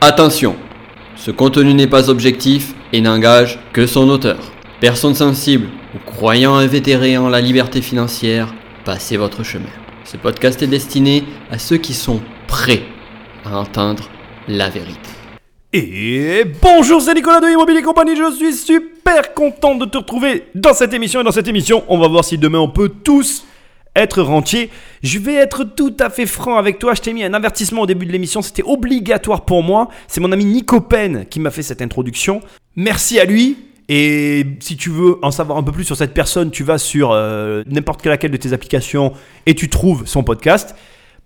Attention, ce contenu n'est pas objectif et n'engage que son auteur. Personne sensible ou croyant invétéré en la liberté financière, passez votre chemin. Ce podcast est destiné à ceux qui sont prêts à entendre la vérité. Et bonjour, c'est Nicolas de Immobilier Compagnie, je suis super content de te retrouver dans cette émission. Et dans cette émission, on va voir si demain on peut tous être rentier. Je vais être tout à fait franc avec toi. Je t'ai mis un avertissement au début de l'émission. C'était obligatoire pour moi. C'est mon ami Nico Pen qui m'a fait cette introduction. Merci à lui. Et si tu veux en savoir un peu plus sur cette personne, tu vas sur euh, n'importe laquelle de tes applications et tu trouves son podcast.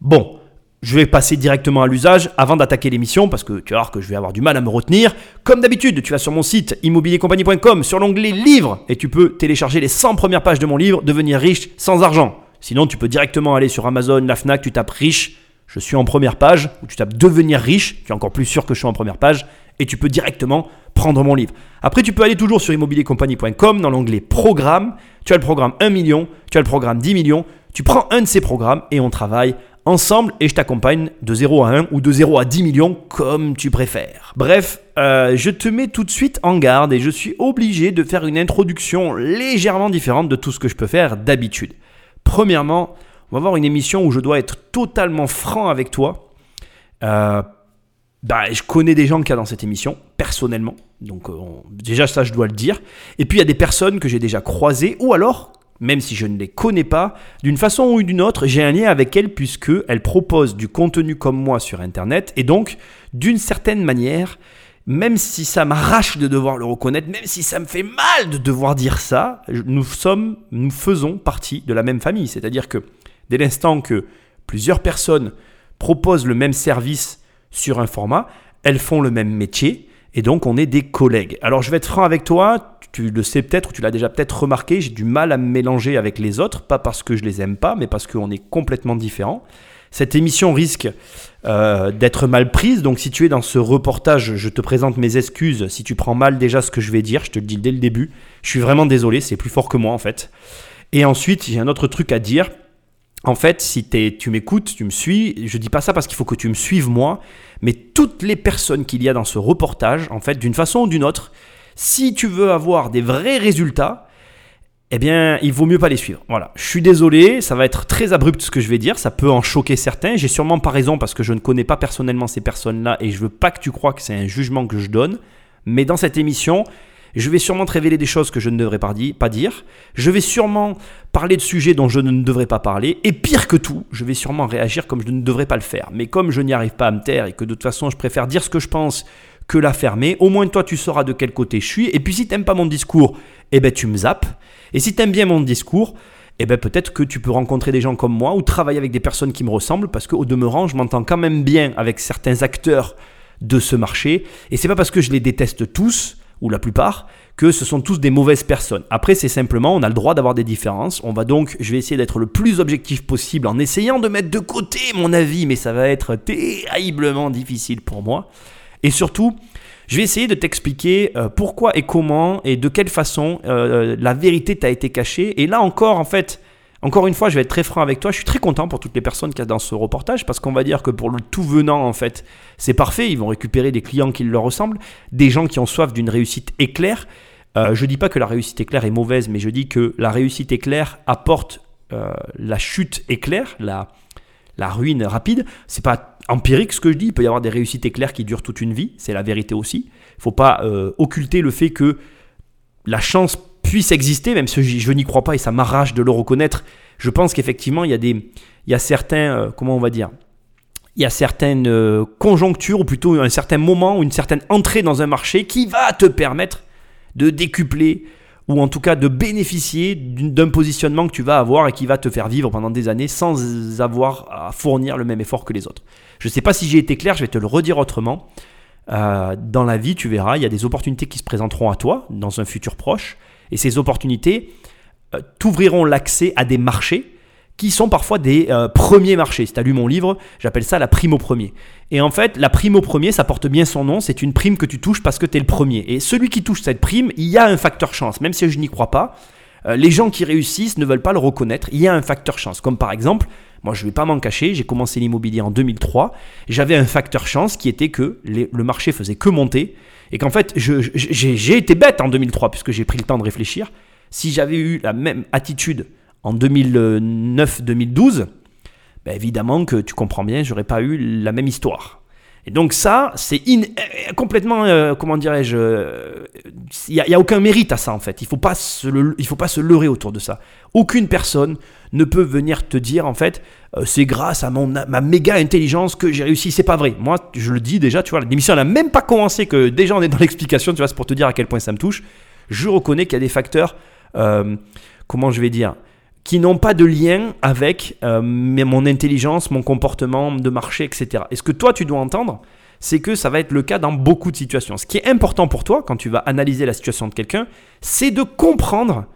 Bon, je vais passer directement à l'usage avant d'attaquer l'émission parce que tu vas voir que je vais avoir du mal à me retenir. Comme d'habitude, tu vas sur mon site immobiliercompagnie.com sur l'onglet livres et tu peux télécharger les 100 premières pages de mon livre Devenir riche sans argent. Sinon, tu peux directement aller sur Amazon, la Fnac, tu tapes riche, je suis en première page, ou tu tapes devenir riche, tu es encore plus sûr que je suis en première page, et tu peux directement prendre mon livre. Après, tu peux aller toujours sur immobiliercompagnie.com dans l'onglet programme. Tu as le programme 1 million, tu as le programme 10 millions. Tu prends un de ces programmes et on travaille ensemble et je t'accompagne de 0 à 1 ou de 0 à 10 millions comme tu préfères. Bref, euh, je te mets tout de suite en garde et je suis obligé de faire une introduction légèrement différente de tout ce que je peux faire d'habitude. Premièrement, on va avoir une émission où je dois être totalement franc avec toi. Euh, bah, je connais des gens qui y a dans cette émission, personnellement. Donc euh, déjà ça, je dois le dire. Et puis il y a des personnes que j'ai déjà croisées, ou alors, même si je ne les connais pas, d'une façon ou d'une autre, j'ai un lien avec elles puisque elles proposent du contenu comme moi sur Internet. Et donc, d'une certaine manière, même si ça m'arrache de devoir le reconnaître, même si ça me fait mal de devoir dire ça, nous sommes, nous faisons partie de la même famille. C'est-à-dire que dès l'instant que plusieurs personnes proposent le même service sur un format, elles font le même métier et donc on est des collègues. Alors je vais être franc avec toi, tu le sais peut-être tu l'as déjà peut-être remarqué, j'ai du mal à me mélanger avec les autres, pas parce que je les aime pas, mais parce qu'on est complètement différents. Cette émission risque euh, d'être mal prise, donc si tu es dans ce reportage, je te présente mes excuses. Si tu prends mal déjà ce que je vais dire, je te le dis dès le début, je suis vraiment désolé, c'est plus fort que moi en fait. Et ensuite, j'ai un autre truc à dire. En fait, si tu m'écoutes, tu me suis, je dis pas ça parce qu'il faut que tu me suives moi, mais toutes les personnes qu'il y a dans ce reportage, en fait, d'une façon ou d'une autre, si tu veux avoir des vrais résultats, eh bien, il vaut mieux pas les suivre. Voilà. Je suis désolé, ça va être très abrupt ce que je vais dire, ça peut en choquer certains. J'ai sûrement pas raison parce que je ne connais pas personnellement ces personnes-là et je veux pas que tu crois que c'est un jugement que je donne. Mais dans cette émission, je vais sûrement te révéler des choses que je ne devrais pas dire. Je vais sûrement parler de sujets dont je ne devrais pas parler. Et pire que tout, je vais sûrement réagir comme je ne devrais pas le faire. Mais comme je n'y arrive pas à me taire et que de toute façon je préfère dire ce que je pense la fermer, au moins toi tu sauras de quel côté je suis. Et puis si tu n'aimes pas mon discours, eh ben tu me zappes. Et si tu aimes bien mon discours, eh ben peut-être que tu peux rencontrer des gens comme moi ou travailler avec des personnes qui me ressemblent parce qu'au demeurant, je m'entends quand même bien avec certains acteurs de ce marché. Et c'est pas parce que je les déteste tous ou la plupart que ce sont tous des mauvaises personnes. Après, c'est simplement, on a le droit d'avoir des différences. On va donc, je vais essayer d'être le plus objectif possible en essayant de mettre de côté mon avis, mais ça va être terriblement difficile pour moi. Et surtout, je vais essayer de t'expliquer euh, pourquoi et comment et de quelle façon euh, la vérité t'a été cachée. Et là encore, en fait, encore une fois, je vais être très franc avec toi. Je suis très content pour toutes les personnes qui y dans ce reportage parce qu'on va dire que pour le tout venant, en fait, c'est parfait. Ils vont récupérer des clients qui leur ressemblent, des gens qui ont soif d'une réussite éclair. Euh, je dis pas que la réussite éclair est mauvaise, mais je dis que la réussite éclair apporte la chute éclair, la, la ruine rapide. C'est pas empirique ce que je dis. Il peut y avoir des réussites éclairs qui durent toute une vie. C'est la vérité aussi. Il faut pas euh, occulter le fait que la chance puisse exister, même si je, n'y crois pas et ça m'arrache de le reconnaître. Je pense qu'effectivement, il y a des, il y a certains, euh, comment on va dire, il y a certaines euh, conjonctures ou plutôt un certain moment ou une certaine entrée dans un marché qui va te permettre de décupler ou en tout cas de bénéficier d'un positionnement que tu vas avoir et qui va te faire vivre pendant des années sans avoir à fournir le même effort que les autres. Je ne sais pas si j'ai été clair, je vais te le redire autrement. Euh, dans la vie, tu verras, il y a des opportunités qui se présenteront à toi dans un futur proche, et ces opportunités euh, t'ouvriront l'accès à des marchés qui sont parfois des euh, premiers marchés. Si tu as lu mon livre, j'appelle ça la prime au premier. Et en fait, la prime au premier, ça porte bien son nom, c'est une prime que tu touches parce que tu es le premier. Et celui qui touche cette prime, il y a un facteur chance, même si je n'y crois pas. Euh, les gens qui réussissent ne veulent pas le reconnaître. Il y a un facteur chance. Comme par exemple, moi je ne vais pas m'en cacher, j'ai commencé l'immobilier en 2003. J'avais un facteur chance qui était que le marché faisait que monter. Et qu'en fait, j'ai été bête en 2003 puisque j'ai pris le temps de réfléchir. Si j'avais eu la même attitude en 2009-2012, ben évidemment que tu comprends bien, j'aurais pas eu la même histoire. Et donc ça, c'est euh, complètement, euh, comment dirais-je, il euh, n'y a, aucun mérite à ça en fait. Il ne faut, pas se faut pas se leurrer autour de ça. Aucune personne ne peut venir te dire en fait, c'est grâce à mon, ma méga intelligence que j'ai réussi. C'est pas vrai. Moi, je le dis déjà, tu vois, l'émission n'a même pas commencé que déjà on est dans l'explication, tu vois, c'est pour te dire à quel point ça me touche. Je reconnais qu'il y a des facteurs, comment je vais dire, qui n'ont pas de lien avec euh, mon intelligence, mon comportement de marché, etc. Et ce que toi, tu dois entendre, c'est que ça va être le cas dans beaucoup de situations. Ce qui est important pour toi, quand tu vas analyser la situation de quelqu'un, c'est de comprendre,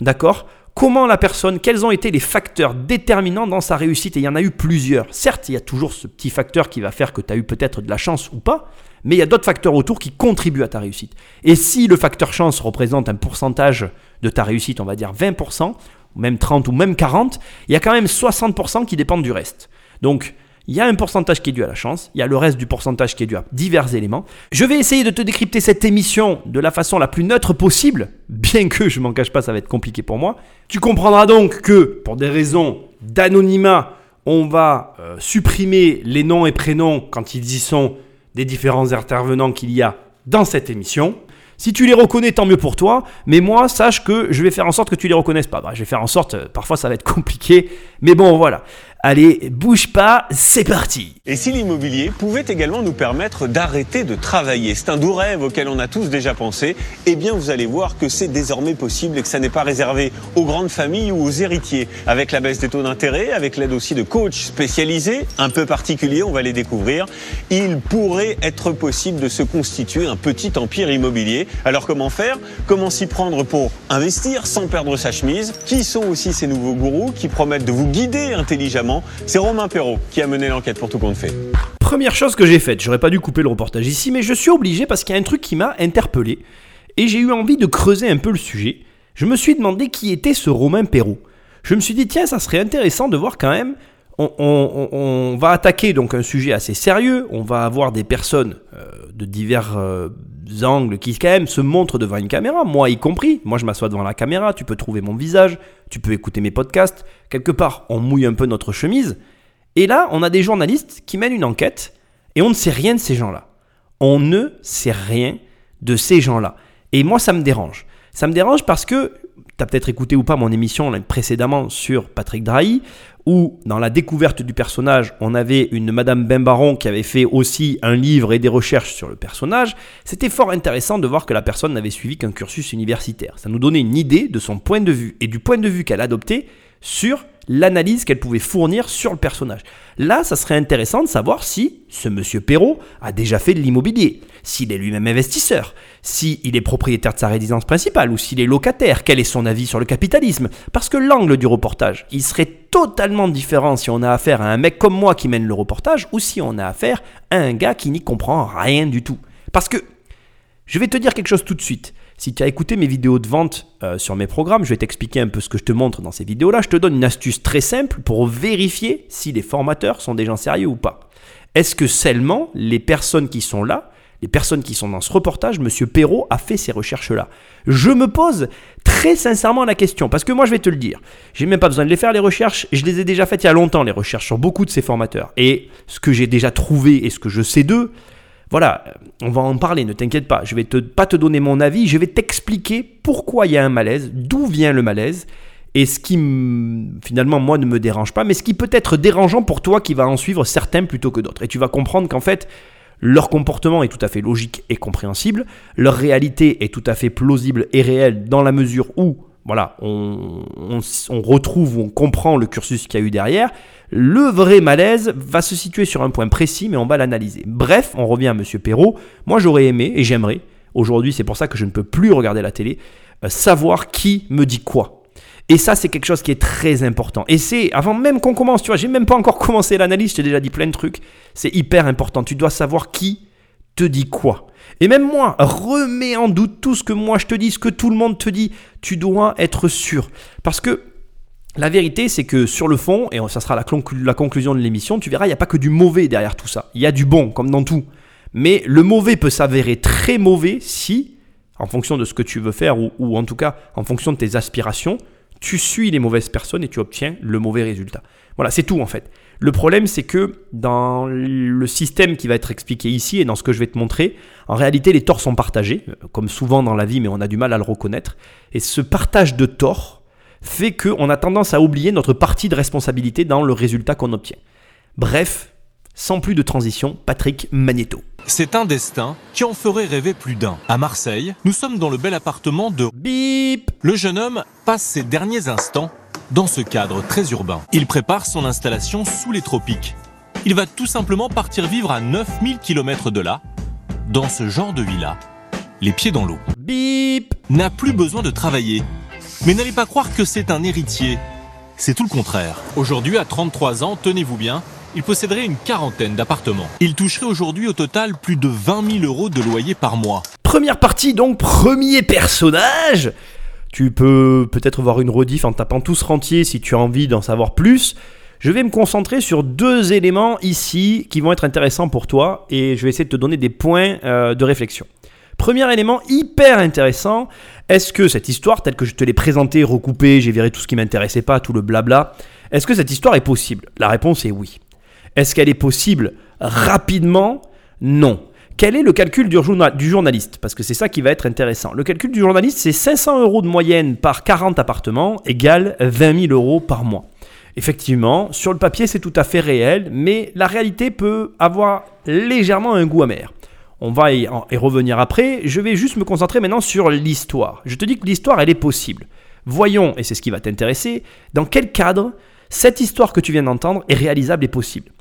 d'accord, comment la personne, quels ont été les facteurs déterminants dans sa réussite. Et il y en a eu plusieurs. Certes, il y a toujours ce petit facteur qui va faire que tu as eu peut-être de la chance ou pas, mais il y a d'autres facteurs autour qui contribuent à ta réussite. Et si le facteur chance représente un pourcentage de ta réussite, on va dire 20%, même 30 ou même 40, il y a quand même 60% qui dépendent du reste. Donc, il y a un pourcentage qui est dû à la chance, il y a le reste du pourcentage qui est dû à divers éléments. Je vais essayer de te décrypter cette émission de la façon la plus neutre possible, bien que je m'en cache pas, ça va être compliqué pour moi. Tu comprendras donc que, pour des raisons d'anonymat, on va euh, supprimer les noms et prénoms quand ils y sont des différents intervenants qu'il y a dans cette émission. Si tu les reconnais, tant mieux pour toi. Mais moi, sache que je vais faire en sorte que tu les reconnaisses pas. Bah, je vais faire en sorte, euh, parfois ça va être compliqué. Mais bon, voilà. Allez, bouge pas, c'est parti. Et si l'immobilier pouvait également nous permettre d'arrêter de travailler C'est un doux rêve auquel on a tous déjà pensé. Eh bien, vous allez voir que c'est désormais possible et que ça n'est pas réservé aux grandes familles ou aux héritiers. Avec la baisse des taux d'intérêt, avec l'aide aussi de coachs spécialisés, un peu particuliers, on va les découvrir, il pourrait être possible de se constituer un petit empire immobilier. Alors comment faire? Comment s'y prendre pour investir sans perdre sa chemise? Qui sont aussi ces nouveaux gourous qui promettent de vous guider intelligemment c'est Romain Perrault qui a mené l'enquête pour tout compte fait. Première chose que j'ai faite, j'aurais pas dû couper le reportage ici, mais je suis obligé parce qu'il y a un truc qui m'a interpellé et j'ai eu envie de creuser un peu le sujet. Je me suis demandé qui était ce Romain Perrault. Je me suis dit, tiens, ça serait intéressant de voir quand même on, va attaquer donc un sujet assez sérieux. On va avoir des personnes euh, de divers euh, angles qui quand même se montrent devant une caméra, moi y compris. Moi je m'assois devant la caméra, tu peux trouver mon visage, tu peux écouter mes podcasts. Quelque part, on mouille un peu notre chemise. Et là, on a des journalistes qui mènent une enquête et on ne sait rien de ces gens-là. On ne sait rien de ces gens-là. Et moi, ça me dérange. Ça me dérange parce que tu as peut-être écouté ou pas mon émission précédemment sur Patrick Drahi, où dans la découverte du personnage, on avait une Madame Bembaron qui avait fait aussi un livre et des recherches sur le personnage. C'était fort intéressant de voir que la personne n'avait suivi qu'un cursus universitaire. Ça nous donnait une idée de son point de vue et du point de vue qu'elle adoptait sur l'analyse qu'elle pouvait fournir sur le personnage. Là, ça serait intéressant de savoir si ce monsieur Perrault a déjà fait de l'immobilier, s'il est lui-même investisseur, s'il est propriétaire de sa résidence principale ou s'il est locataire, quel est son avis sur le capitalisme. Parce que l'angle du reportage, il serait totalement différent si on a affaire à un mec comme moi qui mène le reportage ou si on a affaire à un gars qui n'y comprend rien du tout. Parce que, je vais te dire quelque chose tout de suite. Si tu as écouté mes vidéos de vente euh, sur mes programmes, je vais t'expliquer un peu ce que je te montre dans ces vidéos-là. Je te donne une astuce très simple pour vérifier si les formateurs sont des gens sérieux ou pas. Est-ce que seulement les personnes qui sont là, les personnes qui sont dans ce reportage, M. Perrault a fait ces recherches-là? Je me pose très sincèrement la question, parce que moi je vais te le dire, j'ai même pas besoin de les faire les recherches, je les ai déjà faites il y a longtemps les recherches sur beaucoup de ces formateurs. Et ce que j'ai déjà trouvé et ce que je sais d'eux, voilà, on va en parler, ne t'inquiète pas. Je vais te, pas te donner mon avis, je vais t'expliquer pourquoi il y a un malaise, d'où vient le malaise, et ce qui finalement moi ne me dérange pas, mais ce qui peut être dérangeant pour toi qui va en suivre certains plutôt que d'autres. Et tu vas comprendre qu'en fait, leur comportement est tout à fait logique et compréhensible, leur réalité est tout à fait plausible et réelle dans la mesure où voilà, on, retrouve, on comprend le cursus qu'il y a eu derrière. Le vrai malaise va se situer sur un point précis, mais on va l'analyser. Bref, on revient à M. Perrault. Moi, j'aurais aimé, et j'aimerais, aujourd'hui, c'est pour ça que je ne peux plus regarder la télé, euh, savoir qui me dit quoi. Et ça, c'est quelque chose qui est très important. Et c'est, avant même qu'on commence, tu vois, j'ai même pas encore commencé l'analyse, je t'ai déjà dit plein de trucs. C'est hyper important. Tu dois savoir qui te dit quoi? Et même moi, remets en doute tout ce que moi je te dis, ce que tout le monde te dit. Tu dois être sûr. Parce que la vérité, c'est que sur le fond, et ça sera la, conclusion de l'émission, tu verras, il n'y a pas que du mauvais derrière tout ça. Il y a du bon, comme dans tout. Mais le mauvais peut s'avérer très mauvais si, en fonction de ce que tu veux faire, ou en tout cas en fonction de tes aspirations, tu suis les mauvaises personnes et tu obtiens le mauvais résultat. Voilà, c'est tout en fait. Le problème, c'est que dans le système qui va être expliqué ici et dans ce que je vais te montrer, en réalité, les torts sont partagés, euh, comme souvent dans la vie, mais on a du mal à le reconnaître. Et ce partage de torts fait qu'on a tendance à oublier notre partie de responsabilité dans le résultat qu'on obtient. Bref, sans plus de transition, Patrick Magneto. C'est un destin qui en ferait rêver plus d'un. À Marseille, nous sommes dans le bel appartement de Bip Le jeune homme passe ses derniers instants dans ce cadre très urbain. Il prépare son installation sous les tropiques. Il va tout simplement partir vivre à 9000 km de là, dans ce genre de villa, les pieds dans l'eau. Bip N'a plus besoin de travailler. Mais n'allez pas croire que c'est un héritier. C'est tout le contraire. Aujourd'hui, à 33 ans, tenez-vous bien, il posséderait une quarantaine d'appartements. Il toucherait aujourd'hui au total plus de 20 000 euros de loyer par mois. Première partie donc, premier personnage tu peux peut-être voir une rediff en tapant tous rentier si tu as envie d'en savoir plus. Je vais me concentrer sur deux éléments ici qui vont être intéressants pour toi et je vais essayer de te donner des points euh, de réflexion. Premier élément hyper intéressant, est-ce que cette histoire, telle que je te l'ai présentée, recoupée, j'ai viré tout ce qui m'intéressait pas, tout le blabla, est-ce que cette histoire est possible? La réponse est oui. Est-ce qu'elle est possible rapidement? Non. Quel est le calcul du, journaliste? Parce que c'est ça qui va être intéressant. Le calcul du journaliste, c'est 500 euros de moyenne par 40 appartements égale 20 000 euros par mois. Effectivement, sur le papier, c'est tout à fait réel, mais la réalité peut avoir légèrement un goût amer. On va y, y revenir après. Je vais juste me concentrer maintenant sur l'histoire. Je te dis que l'histoire, elle est possible. Voyons, et c'est ce qui va t'intéresser, dans quel cadre cette histoire que tu viens d'entendre est réalisable et possible.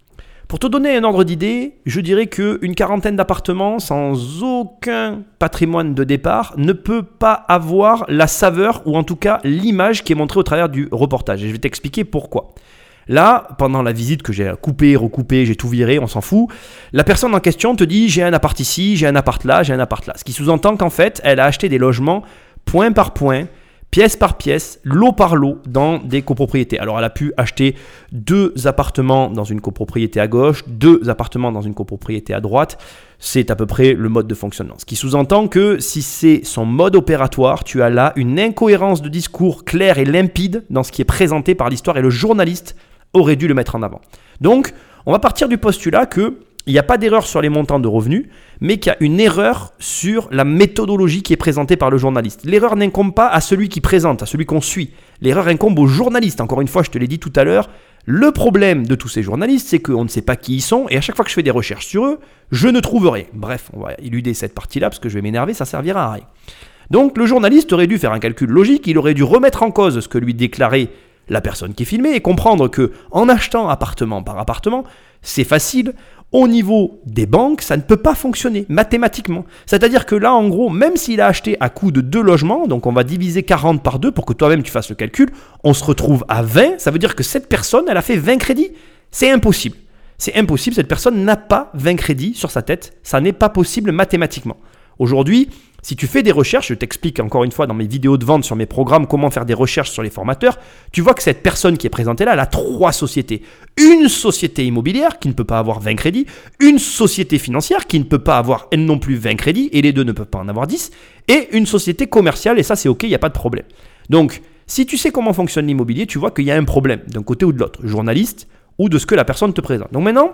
Pour te donner un ordre d'idée, je dirais qu'une quarantaine d'appartements sans aucun patrimoine de départ ne peut pas avoir la saveur ou en tout cas l'image qui est montrée au travers du reportage. Et je vais t'expliquer pourquoi. Là, pendant la visite que j'ai coupé, recoupé, j'ai tout viré, on s'en fout, la personne en question te dit j'ai un appart ici, j'ai un appart là, j'ai un appart là. Ce qui sous-entend qu'en fait, elle a acheté des logements point par point, pièce par pièce, lot par lot, dans des copropriétés. Alors elle a pu acheter deux appartements dans une copropriété à gauche, deux appartements dans une copropriété à droite. C'est à peu près le mode de fonctionnement. Ce qui sous-entend que si c'est son mode opératoire, tu as là une incohérence de discours claire et limpide dans ce qui est présenté par l'histoire et le journaliste aurait dû le mettre en avant. Donc, on va partir du postulat que il n'y a pas d'erreur sur les montants de revenus, mais qu'il y a une erreur sur la méthodologie qui est présentée par le journaliste. L'erreur n'incombe pas à celui qui présente, à celui qu'on suit. L'erreur incombe au journaliste. Encore une fois, je te l'ai dit tout à l'heure, le problème de tous ces journalistes, c'est qu'on ne sait pas qui ils sont, et à chaque fois que je fais des recherches sur eux, je ne trouve rien. Bref, on va éluder cette partie-là, parce que je vais m'énerver, ça servira à rien. Donc le journaliste aurait dû faire un calcul logique, il aurait dû remettre en cause ce que lui déclarait la personne qui filmait et comprendre que en achetant appartement par appartement, c'est facile, au niveau des banques, ça ne peut pas fonctionner mathématiquement. C'est-à-dire que là, en gros, même s'il a acheté à coût de deux logements, donc on va diviser 40 par 2 pour que toi-même tu fasses le calcul, on se retrouve à 20, ça veut dire que cette personne, elle a fait 20 crédits. C'est impossible. C'est impossible, cette personne n'a pas 20 crédits sur sa tête, ça n'est pas possible mathématiquement. Aujourd'hui, si tu fais des recherches, je t'explique encore une fois dans mes vidéos de vente sur mes programmes comment faire des recherches sur les formateurs, tu vois que cette personne qui est présentée là, elle a trois sociétés. Une société immobilière qui ne peut pas avoir 20 crédits, une société financière qui ne peut pas avoir elle non plus 20 crédits, et les deux ne peuvent pas en avoir 10, et une société commerciale, et ça c'est ok, il n'y a pas de problème. Donc, si tu sais comment fonctionne l'immobilier, tu vois qu'il y a un problème d'un côté ou de l'autre, journaliste ou de ce que la personne te présente. Donc maintenant,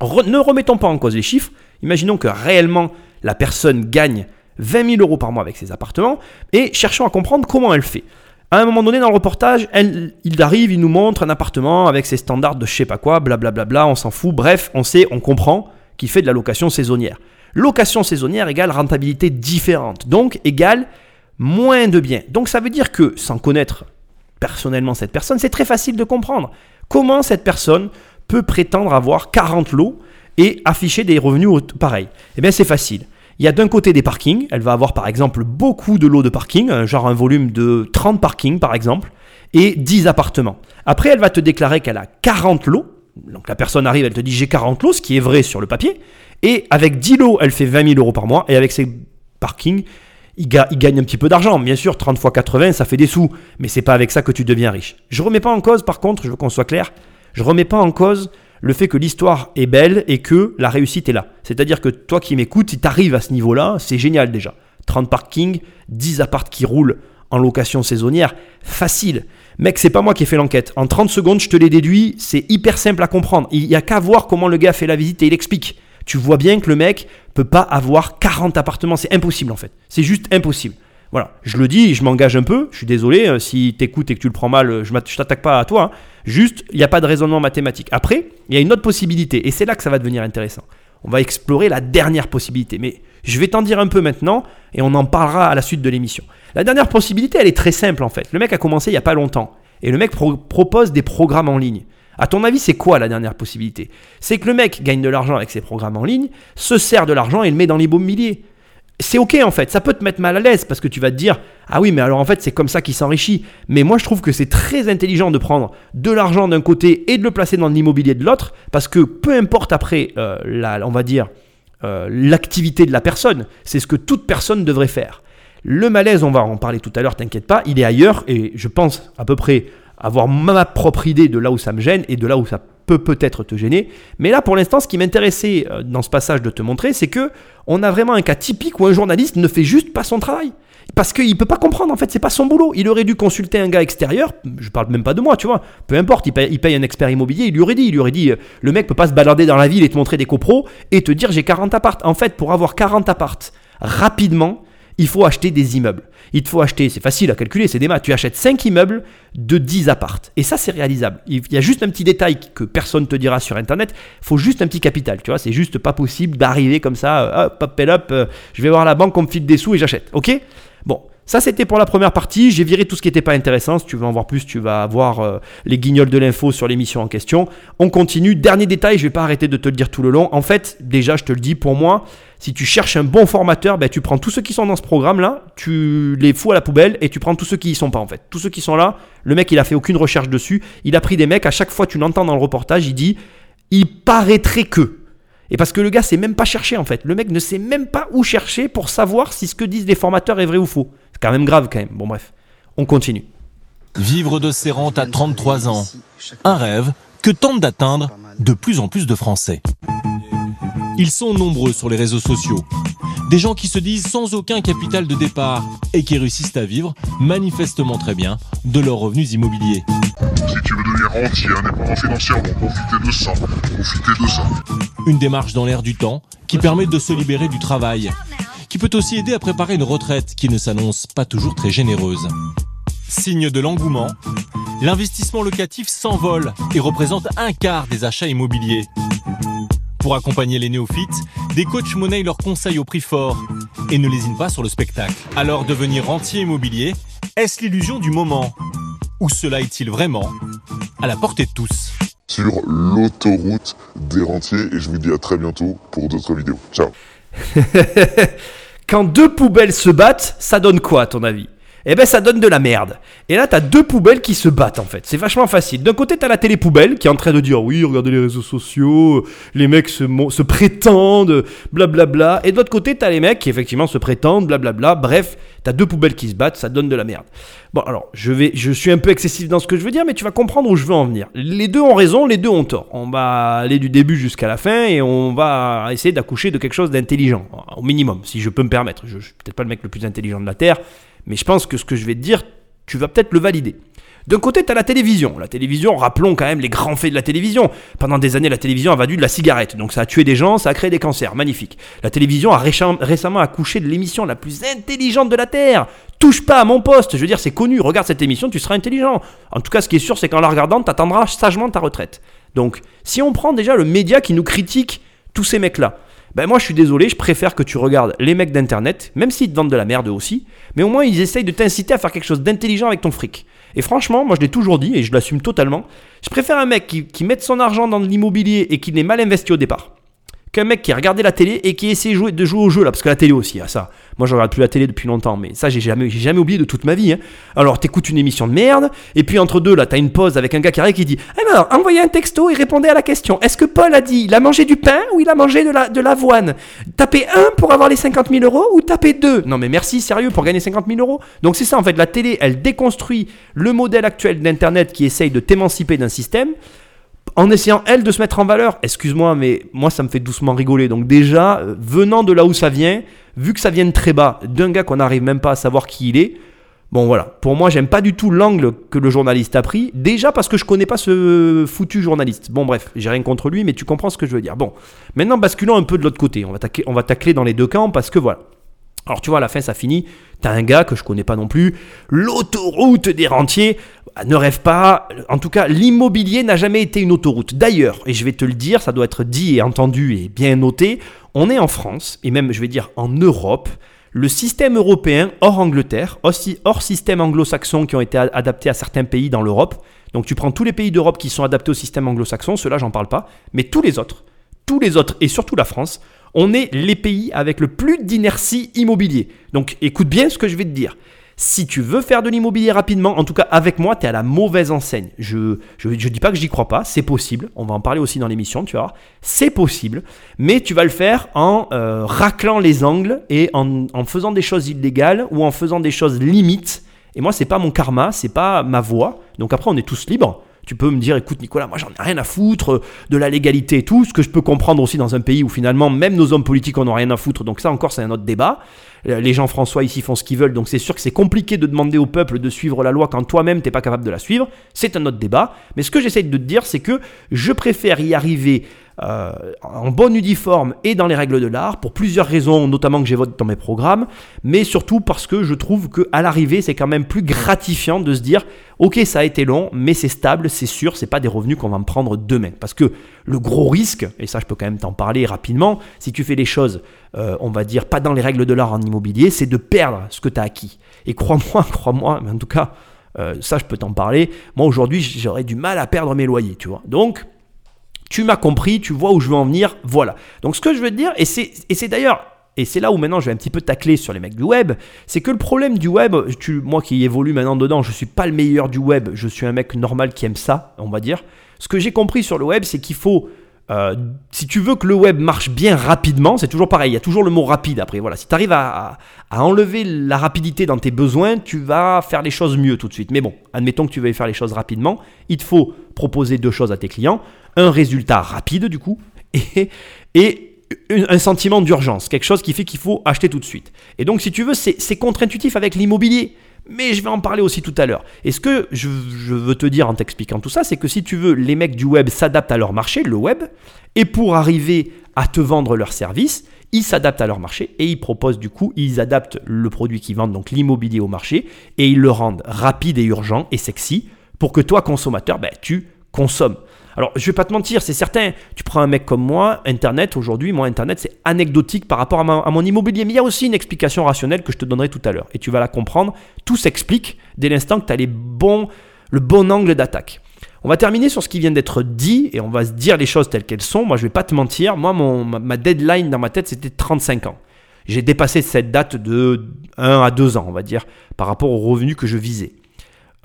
ne remettons pas en cause les chiffres, imaginons que réellement la personne gagne 20 000 euros par mois avec ses appartements, et cherchons à comprendre comment elle fait. À un moment donné dans le reportage, elle, il arrive, il nous montre un appartement avec ses standards de je sais pas quoi, blablabla, bla bla bla, on s'en fout, bref, on sait, on comprend qu'il fait de la location saisonnière. Location saisonnière égale rentabilité différente, donc égale moins de biens. Donc ça veut dire que, sans connaître personnellement cette personne, c'est très facile de comprendre comment cette personne peut prétendre avoir 40 lots et afficher des revenus pareils. Eh bien c'est facile. Il y a d'un côté des parkings, elle va avoir par exemple beaucoup de lots de parking, genre un volume de 30 parkings par exemple, et 10 appartements. Après, elle va te déclarer qu'elle a 40 lots, donc la personne arrive, elle te dit j'ai 40 lots, ce qui est vrai sur le papier, Et avec 10 lots, elle fait 20 000 euros par mois. Et avec ses parkings, il, gagne un petit peu d'argent. Bien sûr, 30 fois 80, ça fait des sous. Mais c'est pas avec ça que tu deviens riche. Je remets pas en cause, par contre, je veux qu'on soit clair, je remets pas en cause le fait que l'histoire est belle et que la réussite est là. C'est-à-dire que toi qui m'écoutes, si tu arrives à ce niveau-là, c'est génial déjà. 30 parkings, 10 appartes qui roulent en location saisonnière, facile. Mec, c'est pas moi qui ai fait l'enquête. En 30 secondes, je te l'ai déduit, c'est hyper simple à comprendre. Il n'y a qu'à voir comment le gars fait la visite et il explique. Tu vois bien que le mec peut pas avoir 40 appartements, c'est impossible en fait. C'est juste impossible. Voilà, je le dis, je m'engage un peu, je suis désolé, euh, si t'écoutes et que tu le prends mal, euh, je t'attaque pas à toi, hein. juste, il n'y a pas de raisonnement mathématique. Après, il y a une autre possibilité, et c'est là que ça va devenir intéressant. On va explorer la dernière possibilité, mais je vais t'en dire un peu maintenant, et on en parlera à la suite de l'émission. La dernière possibilité, elle est très simple en fait. Le mec a commencé il n'y a pas longtemps, et le mec propose des programmes en ligne. À ton avis, c'est quoi la dernière possibilité? C'est que le mec gagne de l'argent avec ses programmes en ligne, se sert de l'argent et le met dans les l'immobilier c'est ok en fait, ça peut te mettre mal à l'aise parce que tu vas te dire ah oui mais alors en fait c'est comme ça qu'il s'enrichit. Mais moi je trouve que c'est très intelligent de prendre de l'argent d'un côté et de le placer dans l'immobilier de l'autre parce que peu importe après euh, on va dire euh, l'activité de la personne, c'est ce que toute personne devrait faire. Le malaise, on va en parler tout à l'heure, t'inquiète pas, il est ailleurs et je pense à peu près avoir ma propre idée de là où ça me gêne et de là où ça peut peut-être te gêner. Mais là, pour l'instant, ce qui m'intéressait euh, dans ce passage de te montrer, c'est que on a vraiment un cas typique où un journaliste ne fait juste pas son travail. Parce qu'il peut pas comprendre, en fait, c'est pas son boulot. Il aurait dû consulter un gars extérieur, je parle même pas de moi, tu vois, peu importe, il paye, un expert immobilier, il lui aurait dit, il lui aurait dit, euh, le mec peut pas se balader dans la ville et te montrer des copros et te dire j'ai 40 apparts. En fait, pour avoir 40 apparts rapidement, il faut acheter des immeubles. Il te faut acheter, c'est facile à calculer, c'est des maths. Tu achètes 5 immeubles de 10 appartes. Et ça, c'est réalisable. Il y a juste un petit détail que personne ne te dira sur Internet. Il faut juste un petit capital. Tu vois, c'est juste pas possible d'arriver comme ça, euh, hop, hop, hop, euh, je vais voir la banque, on me file des sous et j'achète. Ok? Bon, ça, c'était pour la première partie. J'ai viré tout ce qui n'était pas intéressant. Si tu veux en voir plus, tu vas voir euh, les guignols de l'info sur l'émission en question. On continue. Dernier détail, je ne vais pas arrêter de te le dire tout le long. En fait, déjà, je te le dis, pour moi, si tu cherches un bon formateur, ben, tu prends tous ceux qui sont dans ce programme-là, tu les fous à la poubelle et tu prends tous ceux qui y sont pas en fait. Tous ceux qui sont là, le mec, il a fait aucune recherche dessus. Il a pris des mecs. À chaque fois, tu l'entends dans le reportage, il dit, il paraîtrait que. Et parce que le gars sait même pas chercher en fait. Le mec ne sait même pas où chercher pour savoir si ce que disent les formateurs est vrai ou faux quand même grave quand même. Bon bref, on continue. Vivre de ses rentes à 33 ans, un rêve que tentent d'atteindre de plus en plus de Français. Ils sont nombreux sur les réseaux sociaux. Des gens qui se disent sans aucun capital de départ et qui réussissent à vivre manifestement très bien de leurs revenus immobiliers. Si tu veux devenir rentier, indépendant financièrement, profiter de ça, profiter de ça. Une démarche dans l'air du temps qui permet de se libérer du travail qui peut aussi aider à préparer une retraite qui ne s'annonce pas toujours très généreuse. Signe de l'engouement, l'investissement locatif s'envole et représente un quart des achats immobiliers. Pour accompagner les néophytes, des coachs monnaient leurs conseils au prix fort et ne lésinent pas sur le spectacle. Alors devenir rentier immobilier, est-ce l'illusion du moment? Ou cela est-il vraiment à la portée de tous? Sur l'autoroute des rentiers et je vous dis à très bientôt pour d'autres vidéos. Ciao Quand deux poubelles se battent, ça donne quoi à ton avis? Eh ben ça donne de la merde. Et là, t'as deux poubelles qui se battent en fait. C'est vachement facile. D'un côté, t'as la télé poubelle qui est en train de dire oui, regardez les réseaux sociaux, les mecs se, prétendent, blablabla. Et de l'autre côté, t'as les mecs qui effectivement se prétendent, blablabla. Bref, t'as deux poubelles qui se battent, ça donne de la merde. Bon, alors, je, vais, je suis un peu excessif dans ce que je veux dire, mais tu vas comprendre où je veux en venir. Les deux ont raison, les deux ont tort. On va aller du début jusqu'à la fin et on va essayer d'accoucher de quelque chose d'intelligent, au minimum, si je peux me permettre. Je, je suis peut-être pas le mec le plus intelligent de la Terre. Mais je pense que ce que je vais te dire, tu vas peut-être le valider. D'un côté, tu as la télévision. La télévision, rappelons quand même les grands faits de la télévision. Pendant des années, la télévision a vendu de la cigarette. Donc ça a tué des gens, ça a créé des cancers. Magnifique. La télévision a récemment accouché de l'émission la plus intelligente de la Terre. Touche pas à mon poste. Je veux dire, c'est connu. Regarde cette émission, tu seras intelligent. En tout cas, ce qui est sûr, c'est qu'en la regardant, tu attendras sagement ta retraite. Donc, si on prend déjà le média qui nous critique tous ces mecs-là, ben moi je suis désolé, je préfère que tu regardes les mecs d'internet, même s'ils te vendent de la merde aussi, mais au moins ils essayent de t'inciter à faire quelque chose d'intelligent avec ton fric. Et franchement, moi je l'ai toujours dit et je l'assume totalement, je préfère un mec qui, qui mette son argent dans l'immobilier et qui n'est mal investi au départ, qu'un mec qui a regardé la télé et qui essaie de jouer, au jeu là, parce que la télé aussi, ah, ça. Moi, je regarde plus la télé depuis longtemps, mais ça, j'ai jamais, jamais oublié de toute ma vie. hein. Alors, t'écoutes une émission de merde, et puis entre deux, là, t'as une pause avec un gars qui arrive qui dit Alors, envoyez un texto et répondez à la question. Est-ce que Paul a dit il a mangé du pain ou il a mangé de la de l'avoine? Tapez 1 pour avoir les 50 000 euros ou tapez 2 Non, mais merci, sérieux, pour gagner 50 000 euros Donc, c'est ça, en fait, la télé, elle déconstruit le modèle actuel d'Internet qui essaye de t'émanciper d'un système en essayant elle de se mettre en valeur. Excuse-moi, mais moi ça me fait doucement rigoler. Donc déjà, euh, venant de là où ça vient, vu que ça vient de très bas, d'un gars qu'on n'arrive même pas à savoir qui il est, bon voilà. Pour moi, j'aime pas du tout l'angle que le journaliste a pris. Déjà parce que je connais pas ce foutu journaliste. Bon bref, j'ai rien contre lui, mais tu comprends ce que je veux dire. Bon, maintenant basculons un peu de l'autre côté. On va on va tacler dans les deux camps parce que voilà. Alors tu vois, à la fin, ça finit. T'as un gars que je connais pas non plus, l'autoroute des rentiers. Bah, Ne rêve pas. En tout cas, l'immobilier n'a jamais été une autoroute. D'ailleurs, et je vais te le dire, ça doit être dit et entendu et bien noté, on est en France, et même je vais dire en Europe. Le système européen, hors Angleterre, aussi hors système anglo-saxon qui ont été adaptés à certains pays dans l'Europe. Donc tu prends tous les pays d'Europe qui sont adaptés au système anglo-saxon, ceux-là j'en parle pas, mais tous les autres, tous les autres, et surtout la France, on est les pays avec le plus d'inertie immobilier. Donc écoute bien ce que je vais te dire. Si tu veux faire de l'immobilier rapidement, en tout cas avec moi, tu es à la mauvaise enseigne. Je je, je dis pas que j'y crois pas, c'est possible. On va en parler aussi dans l'émission, tu voir. C'est possible, mais tu vas le faire en euh, raclant les angles et en, en faisant des choses illégales ou en faisant des choses limites. Et moi, c'est pas mon karma, c'est pas ma voie. Donc après, on est tous libres. Tu peux me dire, écoute Nicolas, moi j'en ai rien à foutre euh, de la légalité et tout, ce que je peux comprendre aussi dans un pays où finalement même nos hommes politiques en ont rien à foutre, donc ça encore c'est un autre débat. Euh, Les gens François ici font ce qu'ils veulent, donc c'est sûr que c'est compliqué de demander au peuple de suivre la loi quand toi-même t'es pas capable de la suivre, c'est un autre débat. Mais ce que j'essaie de te dire, c'est que je préfère y arriver euh, en bon uniforme et dans les règles de l'art pour plusieurs raisons, notamment que j'évoque dans mes programmes, mais surtout parce que je trouve que à l'arrivée c'est quand même plus gratifiant de se dire ok ça a été long, mais c'est stable, c'est sûr, c'est pas des revenus qu'on va me prendre demain. Parce que le gros risque, et ça je peux quand même t'en parler rapidement, si tu fais les choses, euh, on va dire pas dans les règles de l'art en immobilier, c'est de perdre ce que tu as acquis. Et crois-moi, crois-moi, mais en tout cas. euh, ça, je peux t'en parler. Moi, aujourd'hui, j'aurais du mal à perdre mes loyers, tu vois. Donc, tu m'as compris, tu vois où je veux en venir, voilà. Donc ce que je veux te dire, et c'est, d'ailleurs, et c'est là où maintenant je vais un petit peu tacler sur les mecs du web, c'est que le problème du web, moi qui évolue maintenant dedans, je suis pas le meilleur du web, je suis un mec normal qui aime ça, on va dire. Ce que j'ai compris sur le web, c'est qu'il faut, euh, si tu veux que le web marche bien rapidement, c'est toujours pareil, il y a toujours le mot rapide après. Voilà, si tu arrives à, à- à enlever la rapidité dans tes besoins, tu vas faire les choses mieux tout de suite. Mais bon, admettons que tu veuilles faire les choses rapidement, il te faut proposer deux choses à tes clients un résultat rapide du coup et, un sentiment d'urgence, quelque chose qui fait qu'il faut acheter tout de suite. Et donc si tu veux, c'est contre-intuitif avec l'immobilier. Mais je vais en parler aussi tout à l'heure. Et ce que je, je veux te dire en t'expliquant tout ça, c'est que si tu veux, les mecs du web s'adaptent à leur marché, le web, et pour arriver à te vendre leurs services, ils s'adaptent à leur marché et ils proposent du coup, ils adaptent le produit qu'ils vendent, donc l'immobilier au marché, et ils le rendent rapide et urgent et sexy pour que toi, consommateur, ben, tu consommes. Alors, je vais pas te mentir, c'est certain. Tu prends un mec comme moi, Internet, aujourd'hui, moi, Internet, c'est anecdotique par rapport à, mon immobilier. Mais il y a aussi une explication rationnelle que je te donnerai tout à l'heure. Et tu vas la comprendre. Tout s'explique dès l'instant que tu as le bon angle d'attaque. On va terminer sur ce qui vient d'être dit et on va se dire les choses telles qu'elles sont. Moi, je vais pas te mentir. Moi, mon, ma, deadline dans ma tête, c'était 35 ans. J'ai dépassé cette date de 1 à 2 ans, on va dire, par rapport aux revenus que je visais.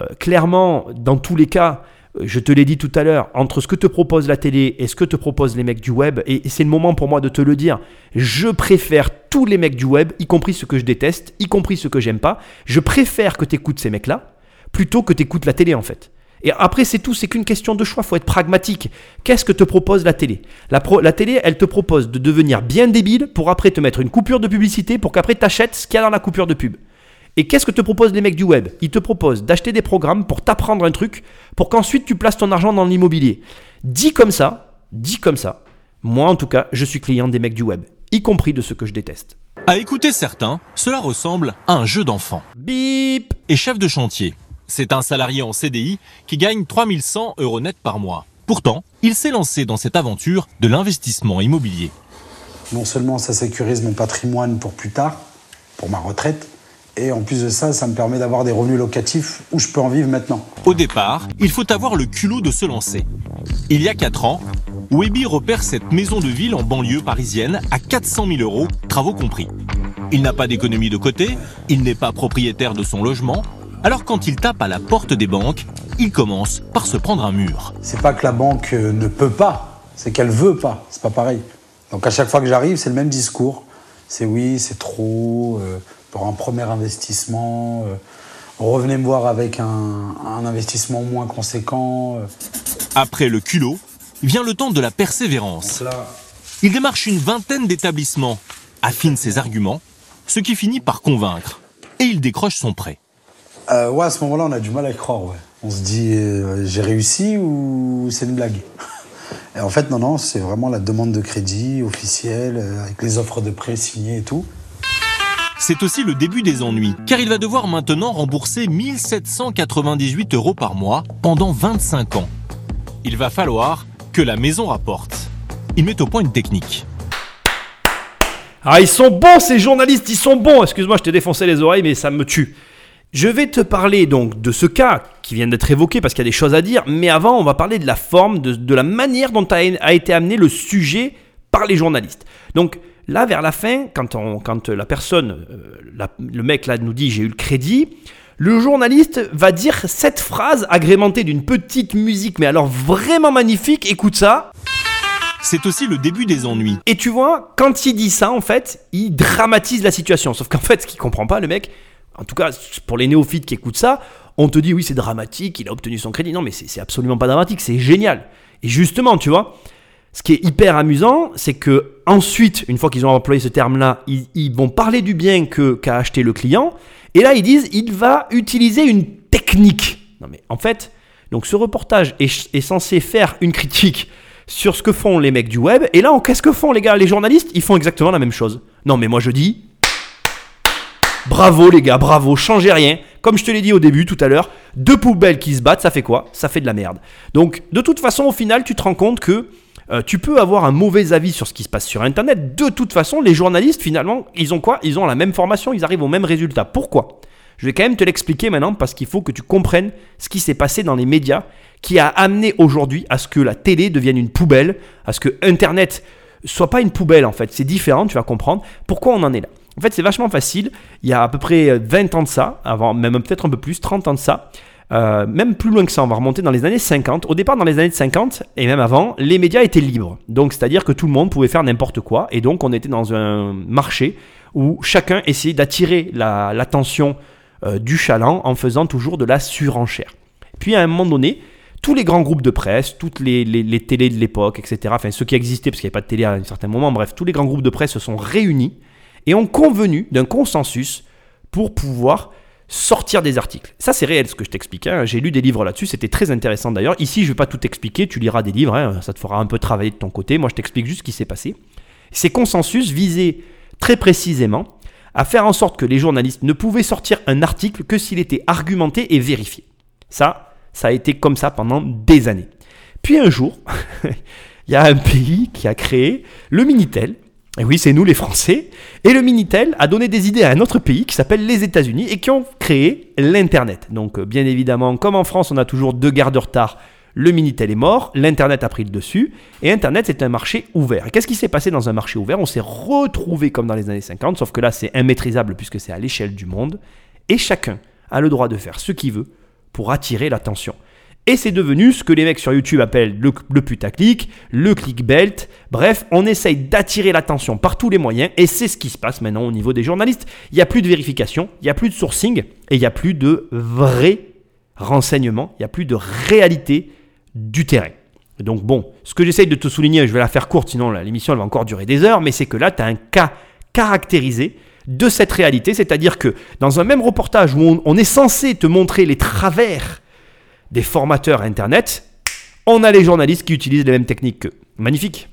Euh, clairement, dans tous les cas, je te l'ai dit tout à l'heure, entre ce que te propose la télé et ce que te proposent les mecs du web, et, c'est le moment pour moi de te le dire, je préfère tous les mecs du web, y compris ceux que je déteste, y compris ceux que j'aime pas, je préfère que tu écoutes ces mecs-là, plutôt que tu écoutes la télé en fait. Et après, c'est tout, c'est qu'une question de choix, faut être pragmatique. Qu'est-ce que te propose la télé? La, la télé, elle te propose de devenir bien débile pour après te mettre une coupure de publicité pour qu'après t'achètes ce qu'il y a dans la coupure de pub. Et qu'est-ce que te proposent les mecs du web? Ils te proposent d'acheter des programmes pour t'apprendre un truc, pour qu'ensuite tu places ton argent dans l'immobilier. Dit comme ça, dit comme ça, moi en tout cas, je suis client des mecs du web, y compris de ceux que je déteste. À écouter certains, cela ressemble à un jeu d'enfant. Bip Et chef de chantier, c'est un salarié en CDI qui gagne 3100 euros net par mois. Pourtant, il s'est lancé dans cette aventure de l'investissement immobilier. Non seulement ça sécurise mon patrimoine pour plus tard, pour ma retraite, et en plus de ça, ça me permet d'avoir des revenus locatifs où je peux en vivre maintenant. Au départ, il faut avoir le culot de se lancer. Il y a 4 ans, Webby repère cette maison de ville en banlieue parisienne à 400 000 euros, travaux compris. Il n'a pas d'économie de côté, il n'est pas propriétaire de son logement, alors quand il tape à la porte des banques, il commence par se prendre un mur. C'est pas que la banque euh, ne peut pas, c'est qu'elle veut pas. C'est pas pareil. Donc à chaque fois que j'arrive, c'est le même discours. C'est oui, c'est trop euh, pour un premier investissement. euh, revenez me voir avec un, un investissement moins conséquent. euh. Après le culot, vient le temps de la persévérance. Là, Il démarche une vingtaine d'établissements, affine ses arguments, ce qui finit par convaincre. Et il décroche son prêt. euh, ouais, à ce moment-là, on a du mal à y croire. Ouais. On se dit, euh, j'ai réussi ou c'est une blague? Et en fait, non, non, c'est vraiment la demande de crédit officielle, avec les offres de prêt signées et tout. C'est aussi le début des ennuis, car il va devoir maintenant rembourser 1798 euros par mois pendant 25 ans. Il va falloir que la maison rapporte. Il met au point une technique. Ah, ils sont bons ces journalistes, ils sont bons. Excuse-moi, je t'ai défoncé les oreilles, mais ça me tue. Je vais te parler donc de ce cas qui vient d'être évoqué parce qu'il y a des choses à dire, mais avant, on va parler de la forme, de, la manière dont a, a été amené le sujet par les journalistes. Donc là, vers la fin, quand, on, quand la personne, euh, la- le mec là nous dit j'ai eu le crédit, le journaliste va dire cette phrase agrémentée d'une petite musique, mais alors vraiment magnifique. Écoute ça. C'est aussi le début des ennuis. Et tu vois, quand il dit ça, en fait, il dramatise la situation. Sauf qu'en fait, ce qu'il comprend pas, le mec, en tout cas pour les néophytes qui écoutent ça, on te dit oui, c'est dramatique, il a obtenu son crédit. Non, mais c'est c'est absolument pas dramatique, c'est génial. Et justement, tu vois, ce qui est hyper amusant, c'est que ensuite, une fois qu'ils ont employé ce terme-là, ils, vont parler du bien qu'a acheté le client. Et là, ils disent il va utiliser une technique. Non, mais en fait, donc ce reportage est, est censé faire une critique sur ce que font les mecs du web. Et là, qu'est-ce que font les gars, les journalistes? Ils font exactement la même chose. Non, mais moi je dis, bravo les gars, bravo, changez rien. Comme je te l'ai dit au début tout à l'heure, deux poubelles qui se battent, ça fait quoi? Ça fait de la merde. Donc, de toute façon, au final, tu te rends compte que euh, tu peux avoir un mauvais avis sur ce qui se passe sur Internet. De toute façon, les journalistes, finalement, ils ont quoi? Ils ont la même formation, ils arrivent au même résultat. Pourquoi? Je vais quand même te l'expliquer maintenant parce qu'il faut que tu comprennes ce qui s'est passé dans les médias qui a amené aujourd'hui à ce que la télé devienne une poubelle, à ce que Internet soit pas une poubelle en fait. C'est différent, tu vas comprendre pourquoi on en est là? En fait, c'est vachement facile. Il y a à peu près 20 ans de ça, avant, même peut-être un peu plus, 30 ans de ça. Euh, même plus loin que ça, on va remonter dans les années 50. Au départ, dans les années 50, et même avant, les médias étaient libres. Donc, c'est-à-dire que tout le monde pouvait faire n'importe quoi. Et donc, on était dans un marché où chacun essayait d'attirer la- l'attention euh, du chaland en faisant toujours de la surenchère. Puis, à un moment donné, tous les grands groupes de presse, toutes les, les- les télés de l'époque, etc., enfin ceux qui existaient, parce qu'il n'y avait pas de télé à un certain moment, bref, tous les grands groupes de presse se sont réunis et ont convenu d'un consensus pour pouvoir sortir des articles. Ça, c'est réel ce que je t'explique. hein. J'ai lu des livres là-dessus, c'était très intéressant d'ailleurs. Ici, je ne vais pas tout expliquer, tu liras des livres, hein, ça te fera un peu travailler de ton côté. Moi, je t'explique juste ce qui s'est passé. Ces consensus visaient très précisément à faire en sorte que les journalistes ne pouvaient sortir un article que s'il était argumenté et vérifié. Ça, ça a été comme ça pendant des années. Puis un jour, il y a un pays qui a créé le Minitel. Et oui, c'est nous les Français. Et le Minitel a donné des idées à un autre pays qui s'appelle les États-Unis et qui ont créé l'Internet. Donc, euh, bien évidemment, comme en France, on a toujours deux guerres de retard, le Minitel est mort, l'Internet a pris le dessus, et Internet, c'est un marché ouvert. Et qu'est-ce qui s'est passé dans un marché ouvert? On s'est retrouvé comme dans les années 50, sauf que là, c'est immaîtrisable puisque c'est à l'échelle du monde, et chacun a le droit de faire ce qu'il veut pour attirer l'attention. Et c'est devenu ce que les mecs sur YouTube appellent le, le putaclic, le clickbait. Bref, on essaye d'attirer l'attention par tous les moyens et c'est ce qui se passe maintenant au niveau des journalistes. Il n'y a plus de vérification, il n'y a plus de sourcing et il n'y a plus de vrai renseignement, il n'y a plus de réalité du terrain. Donc bon, ce que j'essaye de te souligner, je vais la faire courte, sinon l'émission elle va encore durer des heures, mais c'est que là, tu as un cas caractérisé de cette réalité, c'est-à-dire que dans un même reportage où on est censé te montrer les travers des formateurs Internet, on a les journalistes qui utilisent les mêmes techniques qu'eux. Magnifique.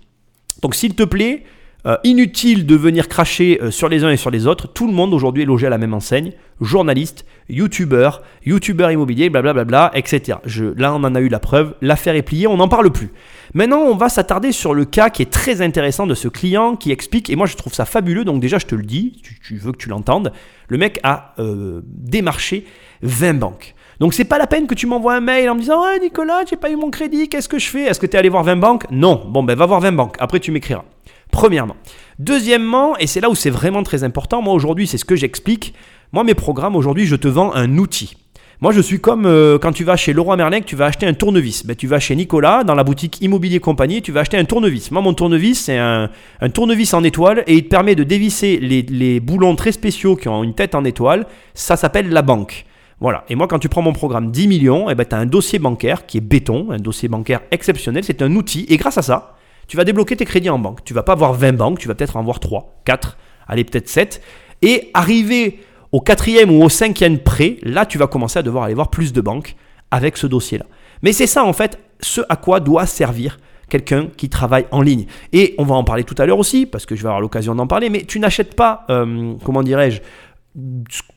Donc s'il te plaît, euh, inutile de venir cracher euh, sur les uns et sur les autres. Tout le monde aujourd'hui est logé à la même enseigne. Journaliste, youtubeur, youtubeur immobilier, blablabla, etc. Je, là, on en a eu la preuve. L'affaire est pliée, on n'en parle plus. Maintenant, on va s'attarder sur le cas qui est très intéressant de ce client qui explique, et moi je trouve ça fabuleux, donc déjà je te le dis, tu, tu veux que tu l'entendes, le mec a euh, démarché 20 banques. Donc c'est pas la peine que tu m'envoies un mail en me disant Ouais Nicolas, j'ai pas eu mon crédit, qu'est-ce que je fais? Est-ce que tu es allé voir 20 banques Non. Bon ben va voir 20 banques, après tu m'écriras. Premièrement. Deuxièmement, et c'est là où c'est vraiment très important, moi aujourd'hui c'est ce que j'explique, moi mes programmes aujourd'hui je te vends un outil. Moi, je suis comme euh, quand tu vas chez Leroy Merlin, tu vas acheter un tournevis. Ben, tu vas chez Nicolas, dans la boutique Immobilier Compagnie, tu vas acheter un tournevis. Moi, mon tournevis, c'est un, tournevis en étoile et il te permet de dévisser les boulons très spéciaux qui ont une tête en étoile. Ça s'appelle la banque. Voilà. Et moi, quand tu prends mon programme 10 millions, eh ben, tu as un dossier bancaire qui est béton, un dossier bancaire exceptionnel. C'est un outil. Et grâce à ça, tu vas débloquer tes crédits en banque. Tu vas pas avoir 20 banques, tu vas peut-être en avoir 3, 4, allez, peut-être 7. Et arriver au quatrième ou au cinquième prêt, là, tu vas commencer à devoir aller voir plus de banques avec ce dossier-là. Mais c'est ça, en fait, ce à quoi doit servir quelqu'un qui travaille en ligne. Et on va en parler tout à l'heure aussi, parce que je vais avoir l'occasion d'en parler, mais tu n'achètes pas, euh, comment dirais-je,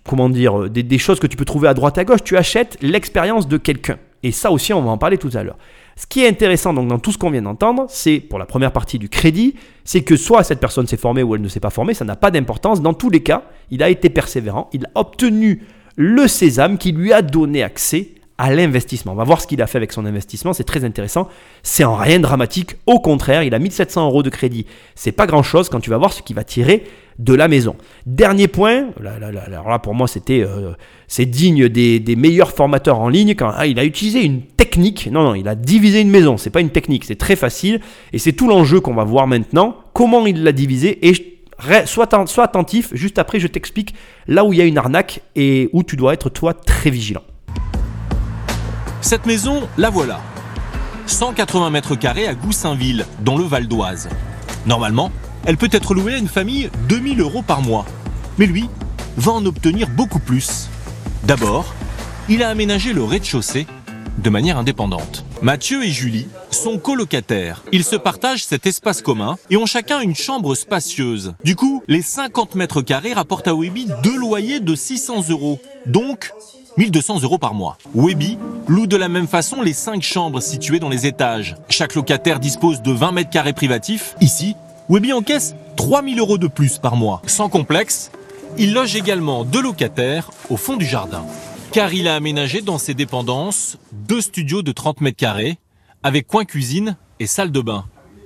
comment dire, des, des, choses que tu peux trouver à droite à gauche, tu achètes l'expérience de quelqu'un. Et ça aussi, on va en parler tout à l'heure. Ce qui est intéressant donc dans tout ce qu'on vient d'entendre, c'est pour la première partie du crédit, c'est que soit cette personne s'est formée ou elle ne s'est pas formée, ça n'a pas d'importance. Dans tous les cas, il a été persévérant, il a obtenu le sésame qui lui a donné accès à l'investissement. On va voir ce qu'il a fait avec son investissement, c'est très intéressant. C'est en rien dramatique, au contraire, il a 1700 euros de crédit. C'est pas grand chose quand tu vas voir ce qu'il va tirer de la maison. Dernier point, là, alors là pour moi c'était euh, c'est digne des, des, meilleurs formateurs en ligne quand ah, il a utilisé une technique. Non non, il a divisé une maison. C'est pas une technique, c'est très facile et c'est tout l'enjeu qu'on va voir maintenant. Comment il l'a divisé et sois, sois attentif. Juste après, je t'explique là où il y a une arnaque et où tu dois être toi très vigilant. Cette maison, la voilà. 180 mètres carrés à Goussainville, dans le Val d'Oise. Normalement, elle peut être louée à une famille 2000 euros par mois. Mais lui va en obtenir beaucoup plus. D'abord, il a aménagé le rez-de-chaussée de manière indépendante. Mathieu et Julie sont colocataires. Ils se partagent cet espace commun et ont chacun une chambre spacieuse. Du coup, les 50 mètres carrés rapportent à Webby deux loyers de 600 euros. Donc, 1200 euros par mois. Webby loue de la même façon les 5 chambres situées dans les étages. Chaque locataire dispose de 20 mètres carrés privatifs. Ici, Webby encaisse 3000 euros de plus par mois. Sans complexe, il loge également deux locataires au fond du jardin. Car il a aménagé dans ses dépendances deux studios de 30 mètres carrés avec coin cuisine et salle de bain,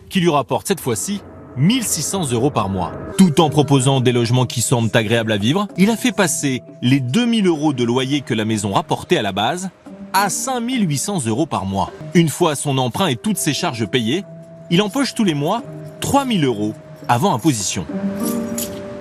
qui lui rapportent cette fois-ci 1600 euros par mois. Tout en proposant des logements qui semblent agréables à vivre, il a fait passer les 2000 euros de loyer que la maison rapportait à la base à 5800 euros par mois. Une fois son emprunt et toutes ses charges payées, il empoche tous les mois 3000 euros avant imposition.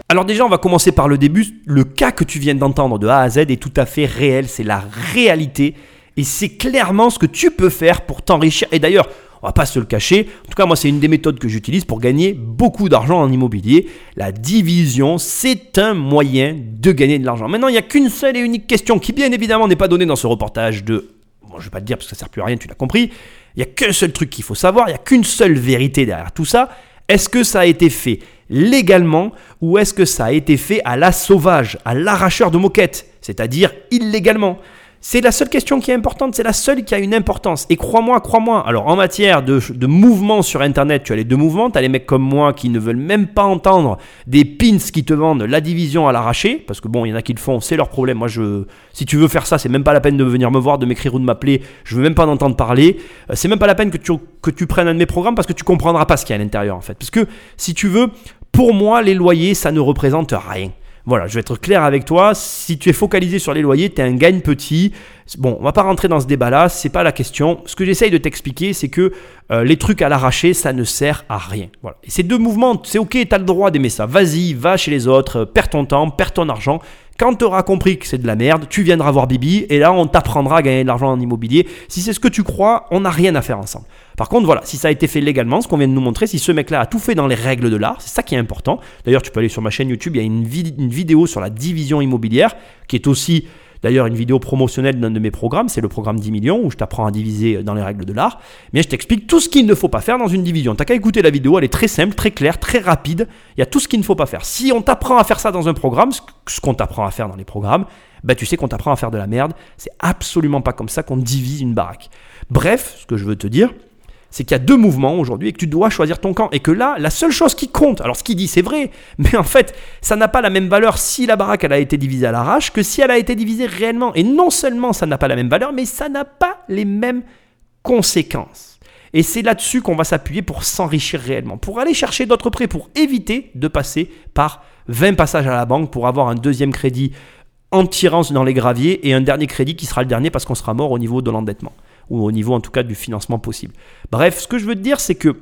Alors déjà, on va commencer par le début. Le cas que tu viens d'entendre de A à Z est tout à fait réel, c'est la réalité. Et c'est clairement ce que tu peux faire pour t'enrichir. Et d'ailleurs, on va pas se le cacher. En tout cas, moi, c'est une des méthodes que j'utilise pour gagner beaucoup d'argent en immobilier. La division, c'est un moyen de gagner de l'argent. Maintenant, il n'y a qu'une seule et unique question qui, bien évidemment, n'est pas donnée dans ce reportage de... Bon, je vais pas te dire parce que ça sert plus à rien, tu l'as compris. Il n'y a qu'un seul truc qu'il faut savoir, il n'y a qu'une seule vérité derrière tout ça. Est-ce que ça a été fait légalement ou est-ce que ça a été fait à la sauvage, à l'arracheur de moquette, c'est-à-dire illégalement? C'est la seule question qui est importante, c'est la seule qui a une importance. Et crois-moi, crois-moi, alors en matière de, mouvement sur Internet, tu as les deux mouvements, tu as les mecs comme moi qui ne veulent même pas entendre des pins qui te vendent la division à l'arraché, parce que bon, il y en a qui le font, c'est leur problème. Moi, je, si tu veux faire ça, c'est même pas la peine de venir me voir, de m'écrire ou de m'appeler, je veux même pas en entendre parler. Euh, c'est même pas la peine que tu, que tu prennes un de mes programmes parce que tu comprendras pas ce qu'il y a à l'intérieur en fait. Parce que si tu veux, pour moi, les loyers, ça ne représente rien. Voilà, je vais être clair avec toi. Si tu es focalisé sur les loyers, tu un gagne petit. Bon, on va pas rentrer dans ce débat-là, c'est pas la question. Ce que j'essaye de t'expliquer, c'est que euh, les trucs à l'arraché, ça ne sert à rien. Voilà. Et ces deux mouvements, c'est ok, tu as le droit d'aimer ça. Vas-y, va chez les autres, euh, perds ton temps, perds ton argent. Quand tu auras compris que c'est de la merde, tu viendras voir Bibi et là on t'apprendra à gagner de l'argent en immobilier. Si c'est ce que tu crois, on n'a rien à faire ensemble. Par contre, voilà, si ça a été fait légalement, ce qu'on vient de nous montrer, si ce mec-là a tout fait dans les règles de l'art, c'est ça qui est important. D'ailleurs, tu peux aller sur ma chaîne YouTube, il y a une, vidéo sur la division immobilière qui est aussi D'ailleurs, une vidéo promotionnelle d'un de mes programmes, c'est le programme 10 millions, où je t'apprends à diviser dans les règles de l'art. Mais je t'explique tout ce qu'il ne faut pas faire dans une division. T'as qu'à écouter la vidéo, elle est très simple, très claire, très rapide. Il y a tout ce qu'il ne faut pas faire. Si on t'apprend à faire ça dans un programme, ce qu'on t'apprend à faire dans les programmes, bah tu sais qu'on t'apprend à faire de la merde. C'est absolument pas comme ça qu'on divise une baraque. Bref, ce que je veux te dire, c'est qu'il y a deux mouvements aujourd'hui et que tu dois choisir ton camp. Et que là, la seule chose qui compte, alors ce qu'il dit c'est vrai, mais en fait, ça n'a pas la même valeur si la baraque a été divisée à l'arrache que si elle a été divisée réellement. Et non seulement ça n'a pas la même valeur, mais ça n'a pas les mêmes conséquences. Et c'est là-dessus qu'on va s'appuyer pour s'enrichir réellement, pour aller chercher d'autres prêts, pour éviter de passer par 20 passages à la banque pour avoir un deuxième crédit en tirant dans les graviers et un dernier crédit qui sera le dernier parce qu'on sera mort au niveau de l'endettement ou au niveau en tout cas du financement possible. Bref, ce que je veux te dire, c'est que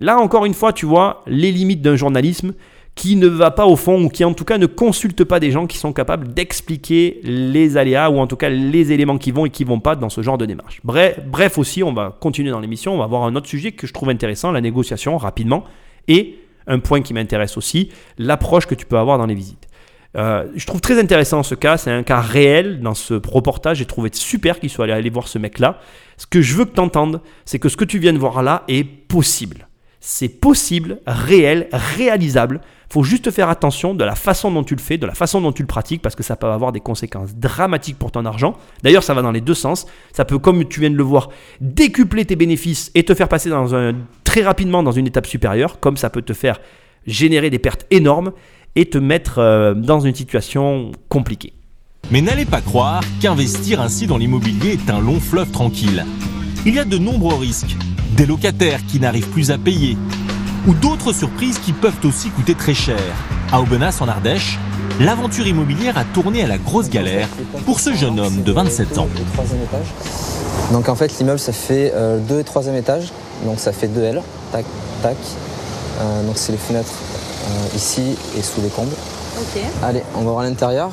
là encore une fois, tu vois les limites d'un journalisme qui ne va pas au fond ou qui en tout cas ne consulte pas des gens qui sont capables d'expliquer les aléas ou en tout cas les éléments qui vont et qui vont pas dans ce genre de démarche. Bref, bref aussi, on va continuer dans l'émission, on va voir un autre sujet que je trouve intéressant, la négociation rapidement et un point qui m'intéresse aussi, l'approche que tu peux avoir dans les visites. Euh, je trouve très intéressant ce cas, c'est un cas réel dans ce reportage, j'ai trouvé super qu'il soit allé voir ce mec-là. Ce que je veux que tu entendes, c'est que ce que tu viens de voir là est possible. C'est possible, réel, réalisable. faut juste faire attention de la façon dont tu le fais, de la façon dont tu le pratiques, parce que ça peut avoir des conséquences dramatiques pour ton argent. D'ailleurs, ça va dans les deux sens. Ça peut, comme tu viens de le voir, décupler tes bénéfices et te faire passer très rapidement dans une étape supérieure, comme ça peut te faire générer des pertes énormes et te mettre euh, dans une situation compliquée. Mais n'allez pas croire qu'investir ainsi dans l'immobilier est un long fleuve tranquille. Il y a de nombreux risques, des locataires qui n'arrivent plus à payer, ou d'autres surprises qui peuvent aussi coûter très cher. À Aubenas en Ardèche, l'aventure immobilière a tourné à la grosse galère pour ce jeune homme de 27 ans. Donc en fait l'immeuble ça fait 2 euh, et 3 étage, donc ça fait 2 L, tac, tac. Euh, donc c'est les fenêtres euh, ici et sous les combles. Allez, on va voir l'intérieur.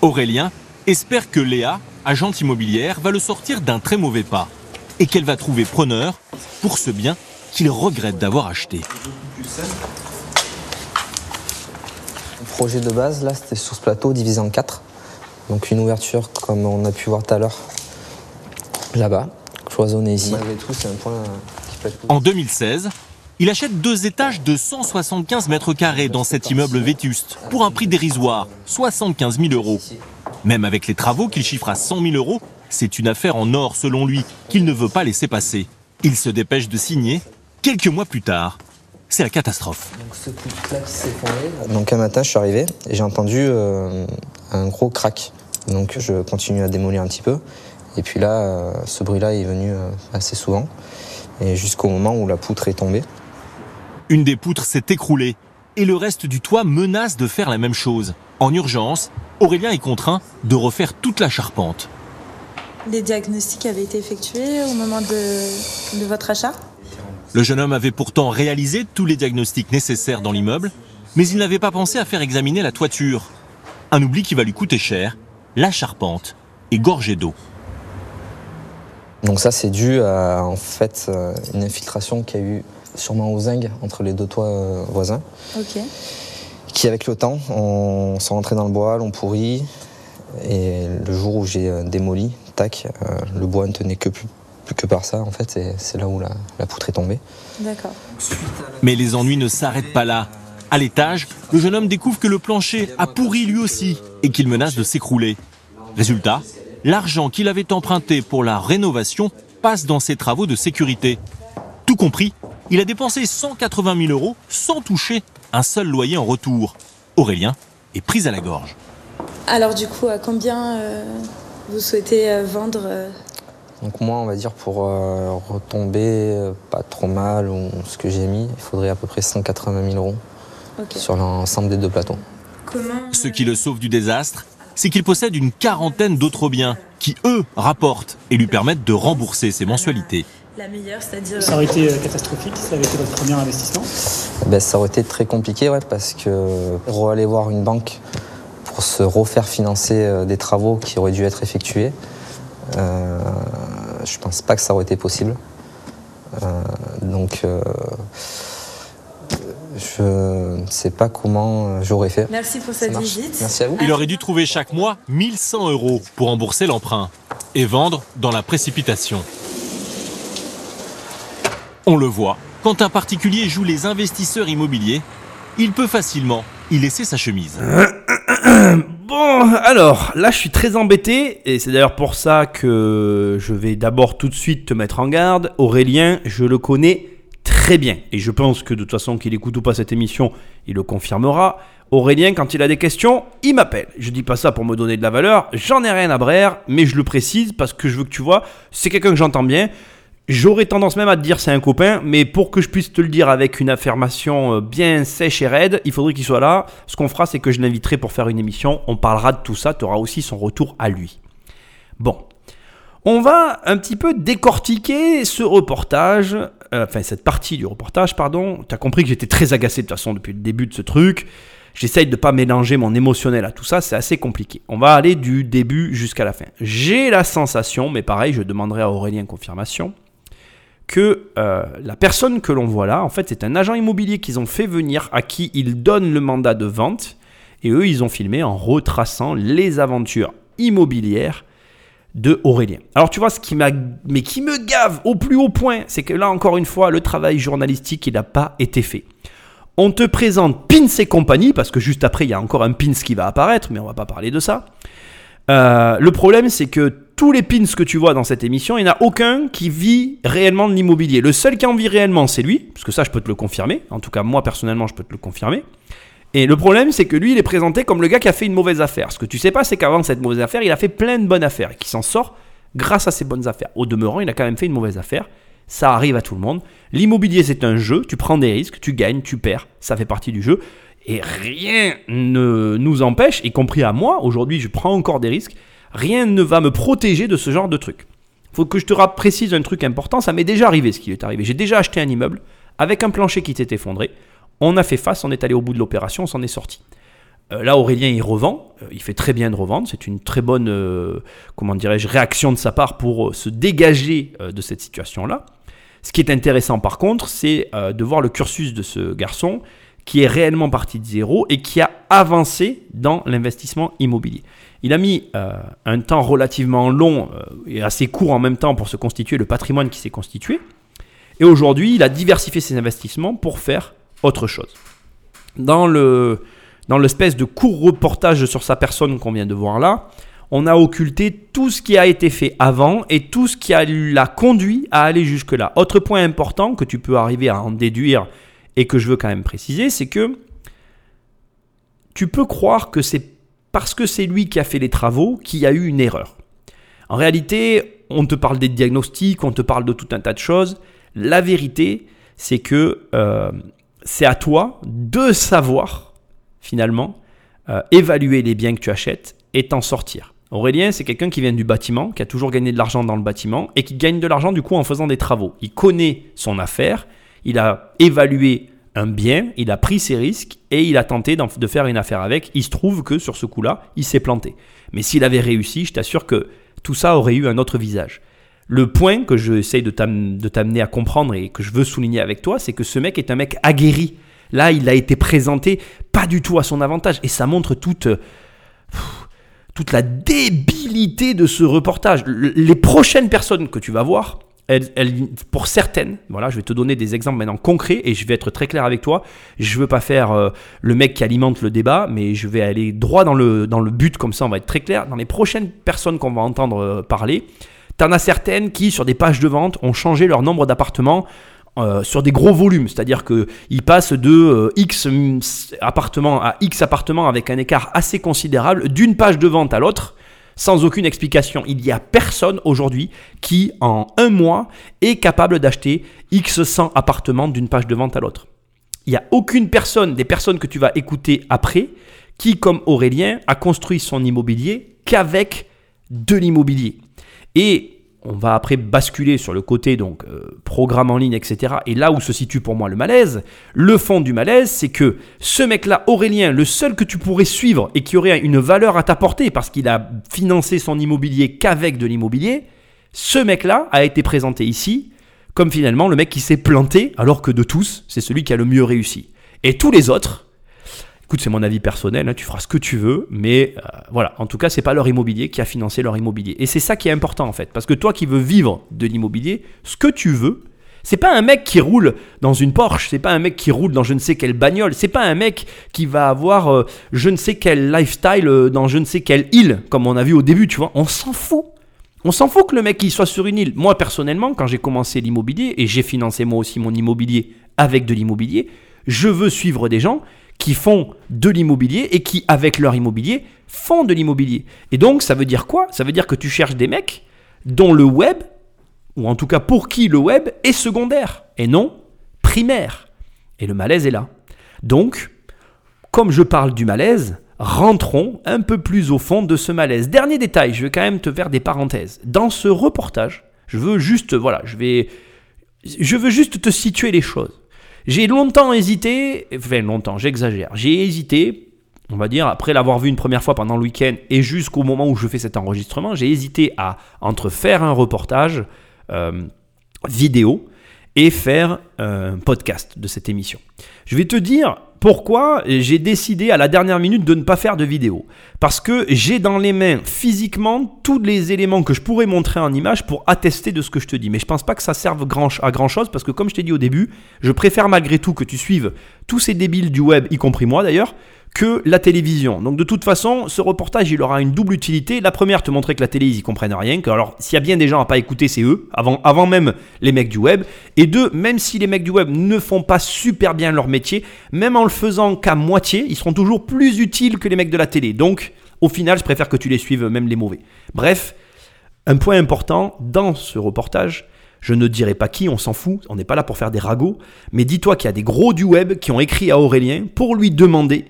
Aurélien espère que Léa, agente immobilière, va le sortir d'un très mauvais pas et qu'elle va trouver preneur pour ce bien qu'il regrette d'avoir acheté. Le projet de base, là, c'était sur ce plateau divisé en quatre. Donc une ouverture, comme on a pu voir tout à l'heure, là-bas, cloisonnée ici. tout, c'est un point qui peut être... En 2016, il achète deux étages de 175 mètres carrés dans cet immeuble vétuste pour un prix dérisoire, 75 000 euros. Même avec les travaux qu'il chiffre à 100 000 euros, c'est une affaire en or selon lui qu'il ne veut pas laisser passer. Il se dépêche de signer quelques mois plus tard. C'est la catastrophe. Donc un matin, je suis arrivé et j'ai entendu euh, un gros crack. Donc je continue à démolir un petit peu. Et puis là, euh, ce bruit-là est venu euh, assez souvent. Et jusqu'au moment où la poutre est tombée. Une des poutres s'est écroulée et le reste du toit menace de faire la même chose. En urgence, Aurélien est contraint de refaire toute la charpente. Les diagnostics avaient été effectués au moment de, votre achat? Le jeune homme avait pourtant réalisé tous les diagnostics nécessaires dans l'immeuble, mais il n'avait pas pensé à faire examiner la toiture. Un oubli qui va lui coûter cher, la charpente est gorgée d'eau. Donc ça c'est dû à en fait euh, une infiltration qui a eu sûrement aux zinc entre les deux toits euh, voisins. Qui, avec le temps, on s'est rentré dans le bois, l'on pourrit. Et le jour où j'ai euh, démoli, tac, euh, le bois ne tenait que plus, que par ça, en fait, et c'est là où la, la poutre est tombée. D'accord. Mais les ennuis ne s'arrêtent pas là. À l'étage, le jeune homme découvre que le plancher a pourri lui aussi et qu'il menace de s'écrouler. Résultat, l'argent qu'il avait emprunté pour la rénovation passe dans ses travaux de sécurité. Tout compris, il a dépensé 180 000 euros sans toucher un seul loyer en retour. Aurélien est pris à la gorge. Alors du coup, à combien euh, vous souhaitez euh, vendre euh Donc moi, on va dire pour retomber pas trop mal ou ce que j'ai mis, il faudrait à peu près 180 000 euros sur l'ensemble des deux plateaux. Ce qui le sauve du désastre, c'est qu'il possède une quarantaine d'autres biens qui, eux, rapportent et lui permettent de rembourser ses mensualités la meilleure, c'est-à-dire... Ça aurait été euh, catastrophique, ça avait été votre premier investissement ben, Ça aurait été très compliqué, ouais, parce que aller voir une banque pour se refaire financer euh, des travaux qui auraient dû être effectués, euh, je pense pas que ça aurait été possible. Euh, donc, je ne sais pas comment j'aurais fait. Merci pour cette visite. Merci à vous. Il aurait dû trouver chaque mois 1100 euros pour rembourser l'emprunt et vendre dans la précipitation. On le voit, quand un particulier joue les investisseurs immobiliers, il peut facilement y laisser sa chemise. Bon, alors, là, je suis très embêté, et c'est d'ailleurs pour ça que je vais d'abord tout de suite te mettre en garde. Aurélien, je le connais très bien, et je pense que de toute façon, qu'il écoute ou pas cette émission, il le confirmera. Aurélien, quand il a des questions, il m'appelle. Je dis pas ça pour me donner de la valeur, j'en ai rien à braire, mais je le précise parce que je veux que tu vois, c'est quelqu'un que j'entends bien. J'aurais tendance même à te dire c'est un copain, mais pour que je puisse te le dire avec une affirmation euh, bien sèche et raide, il faudrait qu'il soit là. Ce qu'on fera, c'est que je l'inviterai pour faire une émission. On parlera de tout ça, tu auras aussi son retour à lui. Bon. On va un petit peu décortiquer ce reportage, euh, enfin cette partie du reportage, pardon. Tu as compris que j'étais très agacé de toute façon depuis le début de ce truc. J'essaye de ne pas mélanger mon émotionnel à tout ça, c'est assez compliqué. On va aller du début jusqu'à la fin. J'ai la sensation, mais pareil, je demanderai à Aurélien confirmation, que euh, la personne que l'on voit là, en fait, c'est un agent immobilier qu'ils ont fait venir, à qui ils donnent le mandat de vente, et eux, ils ont filmé en retraçant les aventures immobilières de Aurélien. Alors tu vois, ce qui m'a, mais qui me gave au plus haut point, c'est que là encore une fois, le travail journalistique, il n'a pas été fait. On te présente Pins et compagnie, parce que juste après, il y a encore un Pins qui va apparaître, mais on va pas parler de ça. Euh, le problème, c'est que tous les pins que tu vois dans cette émission, il n'y en a aucun qui vit réellement de l'immobilier. Le seul qui en vit réellement, c'est lui, parce que ça, je peux te le confirmer. En tout cas, moi, personnellement, je peux te le confirmer. Et le problème, c'est que lui, il est présenté comme le gars qui a fait une mauvaise affaire. Ce que tu sais pas, c'est qu'avant cette mauvaise affaire, il a fait plein de bonnes affaires et qui s'en sort grâce à ces bonnes affaires. Au demeurant, il a quand même fait une mauvaise affaire. Ça arrive à tout le monde. L'immobilier, c'est un jeu. Tu prends des risques, tu gagnes, tu perds. Ça fait partie du jeu. Et rien ne nous empêche, y compris à moi, aujourd'hui je prends encore des risques, rien ne va me protéger de ce genre de truc. Faut que je te précise un truc important, ça m'est déjà arrivé ce qui est arrivé. J'ai déjà acheté un immeuble avec un plancher qui s'est effondré. On a fait face, on est allé au bout de l'opération, on s'en est sorti. Euh, là, Aurélien, il revend. Euh, il fait très bien de revendre. C'est une très bonne, euh, comment dirais-je, réaction de sa part pour se dégager de cette situation-là. Ce qui est intéressant, par contre, c'est de voir le cursus de ce garçon qui est réellement parti de zéro et qui a avancé dans l'investissement immobilier. Il a mis euh, un temps relativement long euh, et assez court en même temps pour se constituer le patrimoine qui s'est constitué. Et aujourd'hui, il a diversifié ses investissements pour faire autre chose. Dans le dans l'espèce de court reportage sur sa personne qu'on vient de voir là, on a occulté tout ce qui a été fait avant et tout ce qui l'a conduit à aller jusque-là. Autre point important que tu peux arriver à en déduire et que je veux quand même préciser, c'est que tu peux croire que c'est parce que c'est lui qui a fait les travaux qu'il y a eu une erreur. En réalité, on te parle des diagnostics, on te parle de tout un tas de choses. La vérité, c'est que euh, c'est à toi de savoir, finalement, euh, évaluer les biens que tu achètes et t'en sortir. Aurélien, c'est quelqu'un qui vient du bâtiment, qui a toujours gagné de l'argent dans le bâtiment et qui gagne de l'argent du coup en faisant des travaux. Il connaît son affaire, il a évalué un bien, il a pris ses risques et il a tenté de faire une affaire avec. Il se trouve que sur ce coup-là, il s'est planté. Mais s'il avait réussi, je t'assure que tout ça aurait eu un autre visage. Le point que j'essaye de t'amener à comprendre et que je veux souligner avec toi, c'est que ce mec est un mec aguerri. Là, il a été présenté pas du tout à son avantage et ça montre toute, toute la débilité de ce reportage. Les prochaines personnes que tu vas voir, pour certaines, voilà, je vais te donner des exemples maintenant concrets et je vais être très clair avec toi. Je ne veux pas faire euh, le mec qui alimente le débat, mais je vais aller droit dans le, dans le but, comme ça on va être très clair. Dans les prochaines personnes qu'on va entendre euh, parler, tu en as certaines qui, sur des pages de vente, ont changé leur nombre d'appartements euh, sur des gros volumes, c'est-à-dire qu'ils passent de X appartements à X appartements avec un écart assez considérable d'une page de vente à l'autre sans aucune explication. Il n'y a personne aujourd'hui qui, en un mois, est capable d'acheter X 100 appartements d'une page de vente à l'autre. Il n'y a aucune personne, des personnes que tu vas écouter après, qui, comme Aurélien, a construit son immobilier qu'avec de l'immobilier. Et on va après basculer sur le côté donc euh, programme en ligne, etc. Et là où se situe pour moi le malaise, le fond du malaise, c'est que ce mec-là, Aurélien, le seul que tu pourrais suivre et qui aurait une valeur à t'apporter parce qu'il a financé son immobilier qu'avec de l'immobilier, ce mec-là a été présenté ici comme finalement le mec qui s'est planté alors que de tous, c'est celui qui a le mieux réussi. Et tous les autres, Écoute, c'est mon avis personnel, hein, tu feras ce que tu veux, mais euh, voilà, en tout cas, c'est pas leur immobilier qui a financé leur immobilier. Et c'est ça qui est important en fait, parce que toi qui veux vivre de l'immobilier, ce que tu veux, C'est pas un mec qui roule dans une Porsche, c'est pas un mec qui roule dans je ne sais quelle bagnole, c'est pas un mec qui va avoir euh, je ne sais quel lifestyle euh, dans je ne sais quelle île, comme on a vu au début, tu vois. On s'en fout. On s'en fout que le mec il soit sur une île. Moi personnellement, quand j'ai commencé l'immobilier et j'ai financé moi aussi mon immobilier avec de l'immobilier, je veux suivre des gens qui font de l'immobilier et qui, avec leur immobilier, font de l'immobilier. Et donc, ça veut dire quoi? Ça veut dire que tu cherches des mecs dont le web, ou en tout cas pour qui le web est secondaire et non primaire. Et le malaise est là. Donc, comme je parle du malaise, rentrons un peu plus au fond de ce malaise. Dernier détail, je vais quand même te faire des parenthèses. Dans ce reportage, je veux juste, voilà, je vais, je veux juste te situer les choses. J'ai longtemps hésité, enfin longtemps, j'exagère, j'ai hésité, on va dire, après l'avoir vu une première fois pendant le week-end et jusqu'au moment où je fais cet enregistrement, j'ai hésité à entre faire un reportage euh, vidéo et faire un podcast de cette émission. Je vais te dire pourquoi j'ai décidé à la dernière minute de ne pas faire de vidéo? Parce que j'ai dans les mains physiquement tous les éléments que je pourrais montrer en image pour attester de ce que je te dis. Mais je pense pas que ça serve à grand chose parce que comme je t'ai dit au début, je préfère malgré tout que tu suives tous ces débiles du web, y compris moi d'ailleurs, que la télévision. Donc de toute façon, ce reportage, il aura une double utilité. La première, te montrer que la télé, ils y comprennent rien. Que, alors, s'il y a bien des gens à pas écouter, c'est eux, avant, avant même les mecs du web. Et deux, même si les mecs du web ne font pas super bien leur métier, même en le faisant qu'à moitié, ils seront toujours plus utiles que les mecs de la télé. Donc, au final, je préfère que tu les suives, même les mauvais. Bref, un point important dans ce reportage, je ne dirai pas qui, on s'en fout, on n'est pas là pour faire des ragots, mais dis-toi qu'il y a des gros du web qui ont écrit à Aurélien pour lui demander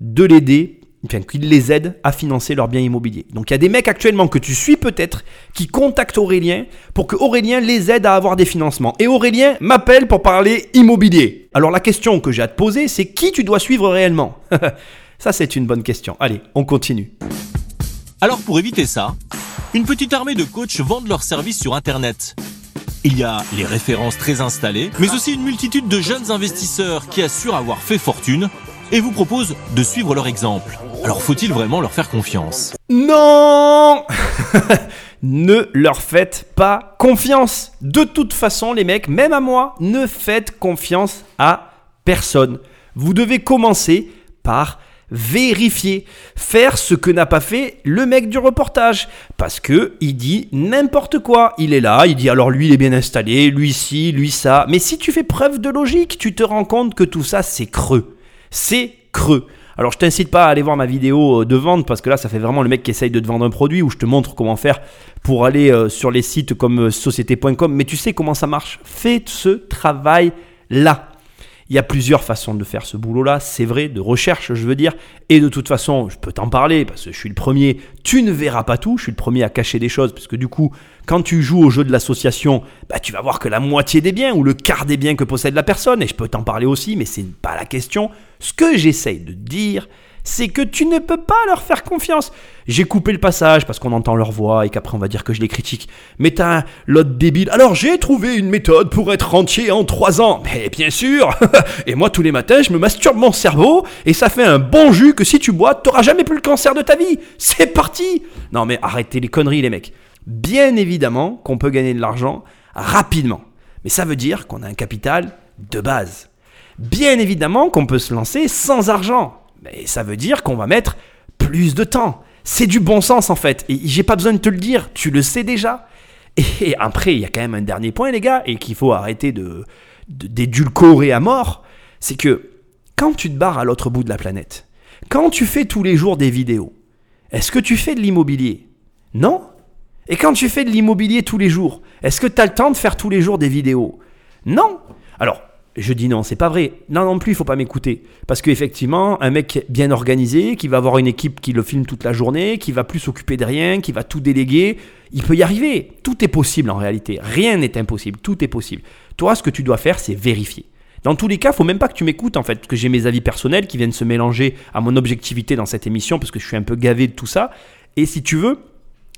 de l'aider, enfin, qu'il les aide à financer leur bien immobilier. Donc il y a des mecs actuellement que tu suis peut-être qui contactent Aurélien pour que Aurélien les aide à avoir des financements. Et Aurélien m'appelle pour parler immobilier. Alors la question que j'ai à te poser, c'est qui tu dois suivre réellement? Ça c'est une bonne question. Allez, on continue. Alors pour éviter ça, une petite armée de coachs vendent leurs services sur Internet. Il y a les références très installées, mais aussi une multitude de jeunes investisseurs qui assurent avoir fait fortune et vous propose de suivre leur exemple. Alors faut-il vraiment leur faire confiance? Non Ne leur faites pas confiance. De toute façon, les mecs, même à moi, ne faites confiance à personne. Vous devez commencer par vérifier, faire ce que n'a pas fait le mec du reportage parce que il dit n'importe quoi. Il est là, il dit alors lui il est bien installé, lui ci, lui ça. Mais si tu fais preuve de logique, tu te rends compte que tout ça c'est creux c'est creux. Alors je t'incite pas à aller voir ma vidéo euh, de vente parce que là ça fait vraiment le mec qui essaye de te vendre un produit où je te montre comment faire pour aller euh, sur les sites comme euh, société.com mais tu sais comment ça marche. Fais ce travail là. Il y a plusieurs façons de faire ce boulot-là, c'est vrai, de recherche, je veux dire. Et de toute façon, je peux t'en parler parce que je suis le premier. Tu ne verras pas tout, je suis le premier à cacher des choses parce que du coup, quand tu joues au jeu de l'association, bah, tu vas voir que la moitié des biens ou le quart des biens que possède la personne, et je peux t'en parler aussi, mais c'est pas la question. Ce que j'essaye de dire, c'est que tu ne peux pas leur faire confiance. J'ai coupé le passage parce qu'on entend leur voix et qu'après on va dire que je les critique. Mais t'as l'autre débile. Alors j'ai trouvé une méthode pour être rentier en 3 ans. Mais bien sûr Et moi tous les matins je me masturbe mon cerveau et ça fait un bon jus que si tu bois, t'auras jamais plus le cancer de ta vie. C'est parti Non mais arrêtez les conneries les mecs. Bien évidemment qu'on peut gagner de l'argent rapidement. Mais ça veut dire qu'on a un capital de base. Bien évidemment qu'on peut se lancer sans argent. Mais ça veut dire qu'on va mettre plus de temps. C'est du bon sens en fait. Et j'ai pas besoin de te le dire, tu le sais déjà. Et après, il y a quand même un dernier point, les gars, et qu'il faut arrêter de, d'édulcorer à mort. C'est que quand tu te barres à l'autre bout de la planète, quand tu fais tous les jours des vidéos, est-ce que tu fais de l'immobilier? Non Et quand tu fais de l'immobilier tous les jours, est-ce que tu as le temps de faire tous les jours des vidéos? Non Alors, je dis non, c'est pas vrai. Non, non plus, il faut pas m'écouter. Parce qu'effectivement, un mec bien organisé, qui va avoir une équipe qui le filme toute la journée, qui va plus s'occuper de rien, qui va tout déléguer, il peut y arriver. Tout est possible en réalité. Rien n'est impossible. Tout est possible. Toi, ce que tu dois faire, c'est vérifier. Dans tous les cas, faut même pas que tu m'écoutes en fait, parce que j'ai mes avis personnels qui viennent se mélanger à mon objectivité dans cette émission, parce que je suis un peu gavé de tout ça. Et si tu veux,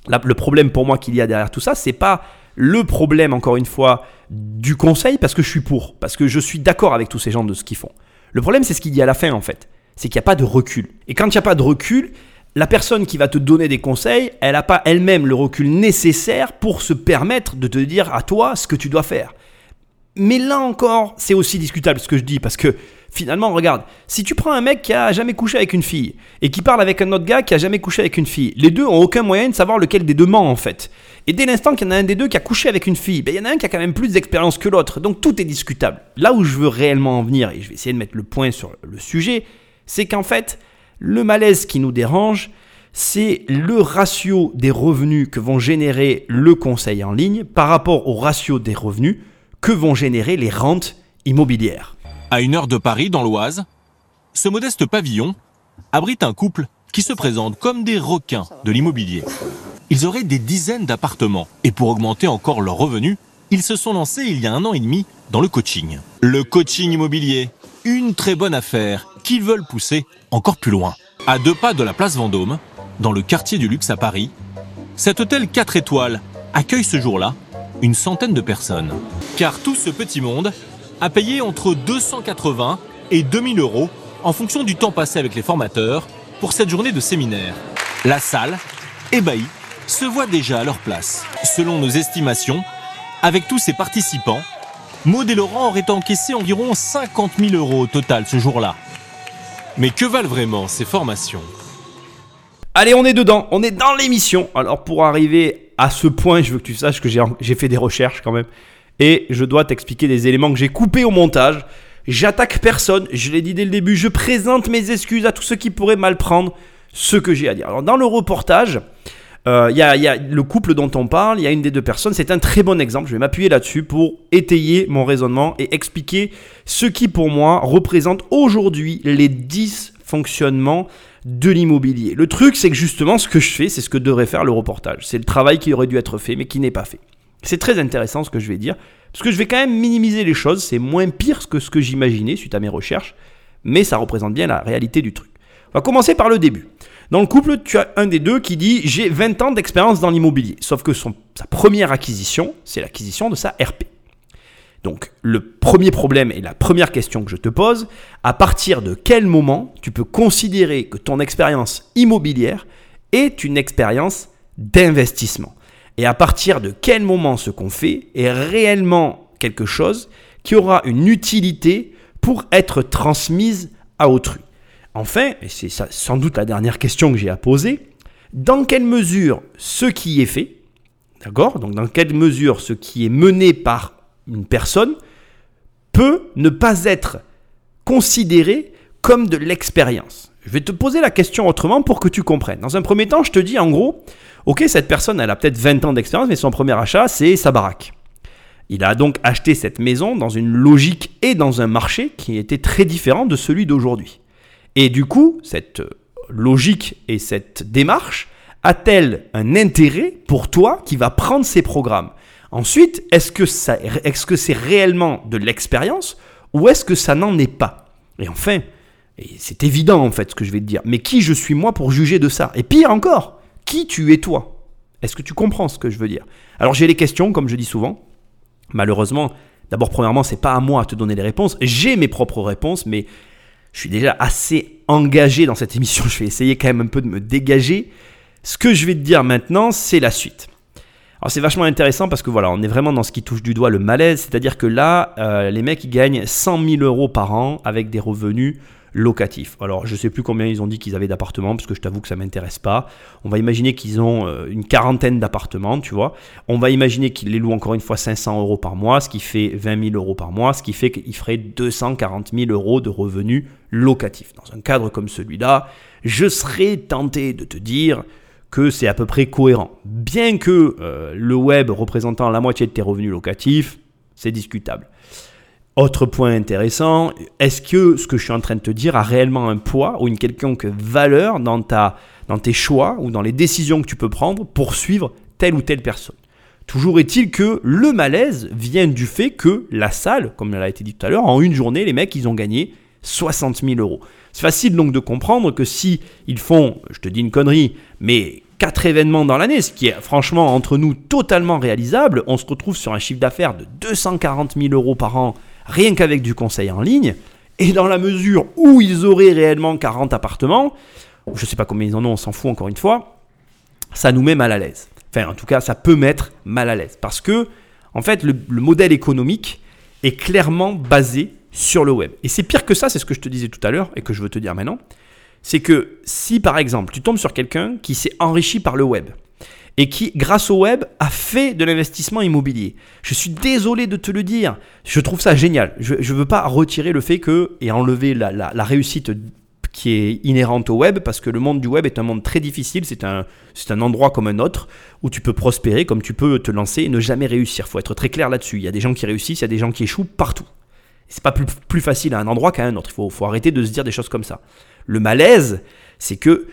le problème pour moi qu'il y a derrière tout ça, c'est pas le problème, encore une fois, du conseil, parce que je suis pour, parce que je suis d'accord avec tous ces gens de ce qu'ils font. Le problème, c'est ce qu'il dit à la fin, en fait. C'est qu'il n'y a pas de recul. Et quand il n'y a pas de recul, la personne qui va te donner des conseils, elle n'a pas elle-même le recul nécessaire pour se permettre de te dire à toi ce que tu dois faire. Mais là encore, c'est aussi discutable ce que je dis parce que finalement, regarde, si tu prends un mec qui a jamais couché avec une fille et qui parle avec un autre gars qui a jamais couché avec une fille, les deux ont aucun moyen de savoir lequel des deux ment en fait. Et dès l'instant qu'il y en a un des deux qui a couché avec une fille, ben, il y en a un qui a quand même plus d'expérience que l'autre. Donc tout est discutable. Là où je veux réellement en venir, et je vais essayer de mettre le point sur le sujet, c'est qu'en fait, le malaise qui nous dérange, c'est le ratio des revenus que vont générer le conseil en ligne par rapport au ratio des revenus que vont générer les rentes immobilières. À une heure de Paris, dans l'Oise, ce modeste pavillon abrite un couple qui se présente comme des requins de l'immobilier. Ils auraient des dizaines d'appartements et pour augmenter encore leurs revenus, ils se sont lancés il y a un an et demi dans le coaching. Le coaching immobilier, une très bonne affaire qu'ils veulent pousser encore plus loin. À deux pas de la place Vendôme, dans le quartier du luxe à Paris, cet hôtel 4 étoiles accueille ce jour-là une centaine de personnes. Car tout ce petit monde a payé entre 280 et 2000 euros en fonction du temps passé avec les formateurs pour cette journée de séminaire. La salle, ébahie, se voit déjà à leur place. Selon nos estimations, avec tous ces participants, Maud et Laurent auraient encaissé environ 50 000 euros au total ce jour-là. Mais que valent vraiment ces formations? Allez, on est dedans, on est dans l'émission. Alors pour arriver à ce point, je veux que tu saches que j'ai fait des recherches quand même. Et je dois t'expliquer des éléments que j'ai coupés au montage. J'attaque personne, je l'ai dit dès le début, je présente mes excuses à tous ceux qui pourraient mal prendre ce que j'ai à dire. Alors dans le reportage, euh, il y, a le couple dont on parle, il y a une des deux personnes, c'est un très bon exemple, je vais m'appuyer là-dessus pour étayer mon raisonnement et expliquer ce qui pour moi représente aujourd'hui les 10 fonctionnements de l'immobilier. Le truc, c'est que justement, ce que je fais, c'est ce que devrait faire le reportage. C'est le travail qui aurait dû être fait, mais qui n'est pas fait. C'est très intéressant ce que je vais dire, parce que je vais quand même minimiser les choses. C'est moins pire que ce que j'imaginais suite à mes recherches, mais ça représente bien la réalité du truc. On va commencer par le début. Dans le couple, tu as un des deux qui dit j'ai 20 ans d'expérience dans l'immobilier. Sauf que sa première acquisition, c'est l'acquisition de sa RP. Donc le premier problème et la première question que je te pose, à partir de quel moment tu peux considérer que ton expérience immobilière est une expérience d'investissement? Et à partir de quel moment ce qu'on fait est réellement quelque chose qui aura une utilité pour être transmise à autrui? Enfin, et c'est sans doute la dernière question que j'ai à poser, dans quelle mesure ce qui est fait, d'accord? Donc dans quelle mesure ce qui est mené par une personne peut ne pas être considéré comme de l'expérience. Je vais te poser la question autrement pour que tu comprennes. Dans un premier temps, je te dis en gros, ok, cette personne, elle a peut-être 20 ans d'expérience, mais son premier achat, c'est sa baraque. Il a donc acheté cette maison dans une logique et dans un marché qui était très différent de celui d'aujourd'hui. Et du coup, cette logique et cette démarche a-t-elle un intérêt pour toi qui va prendre ces programmes? Ensuite, est-ce que, c'est réellement de l'expérience ou est-ce que ça n'en est pas? Et enfin, c'est évident en fait ce que je vais te dire, mais qui je suis moi pour juger de ça? Et pire encore, qui tu es toi? Est-ce que tu comprends ce que je veux dire? Alors j'ai les questions, comme je dis souvent. Malheureusement, d'abord premièrement, c'est pas à moi à te donner les réponses. J'ai mes propres réponses, mais je suis déjà assez engagé dans cette émission. Je vais essayer quand même un peu de me dégager. Ce que je vais te dire maintenant, c'est la suite. Alors c'est vachement intéressant parce que voilà, on est vraiment dans ce qui touche du doigt le malaise, c'est-à-dire que là, euh, les mecs ils gagnent 100 000 euros par an avec des revenus locatifs. Alors je sais plus combien ils ont dit qu'ils avaient d'appartements parce que je t'avoue que ça m'intéresse pas. On va imaginer qu'ils ont euh, une quarantaine d'appartements, tu vois. On va imaginer qu'ils les louent encore une fois 500 euros par mois, ce qui fait 20 000 euros par mois, ce qui fait qu'ils feraient 240 000 euros de revenus locatifs. Dans un cadre comme celui-là, je serais tenté de te dire que c'est à peu près cohérent. Bien que euh, le web représentant la moitié de tes revenus locatifs, c'est discutable. Autre point intéressant, est-ce que ce que je suis en train de te dire a réellement un poids ou une quelconque valeur dans, dans tes choix ou dans les décisions que tu peux prendre pour suivre telle ou telle personne? Toujours est-il que le malaise vient du fait que la salle, comme elle a été dit tout à l'heure, en une journée, les mecs, ils ont gagné 60 000 euros. C'est facile donc de comprendre que si ils font, je te dis une connerie, mais quatre événements dans l'année, ce qui est franchement entre nous totalement réalisable, on se retrouve sur un chiffre d'affaires de 240 000 euros par an rien qu'avec du conseil en ligne. Et dans la mesure où ils auraient réellement 40 appartements, je ne sais pas combien ils en ont, on s'en fout encore une fois, ça nous met mal à l'aise. Enfin, en tout cas, ça peut mettre mal à l'aise. Parce que, en fait, le modèle économique est clairement basé sur le web. Et c'est pire que ça, c'est ce que je te disais tout à l'heure et que je veux te dire maintenant. C'est que si par exemple tu tombes sur quelqu'un qui s'est enrichi par le web et qui, grâce au web, a fait de l'investissement immobilier. Je suis désolé de te le dire, je trouve ça génial. Je ne veux pas retirer le fait que, et enlever la, réussite qui est inhérente au web, parce que le monde du web est un monde très difficile, c'est un, c'est un endroit comme un autre, où tu peux prospérer, comme tu peux te lancer et ne jamais réussir. Il faut être très clair là-dessus. Il y a des gens qui réussissent, il y a des gens qui échouent partout. C'est pas plus, facile à un endroit qu'à un autre. Il faut, arrêter de se dire des choses comme ça. Le malaise, c'est que,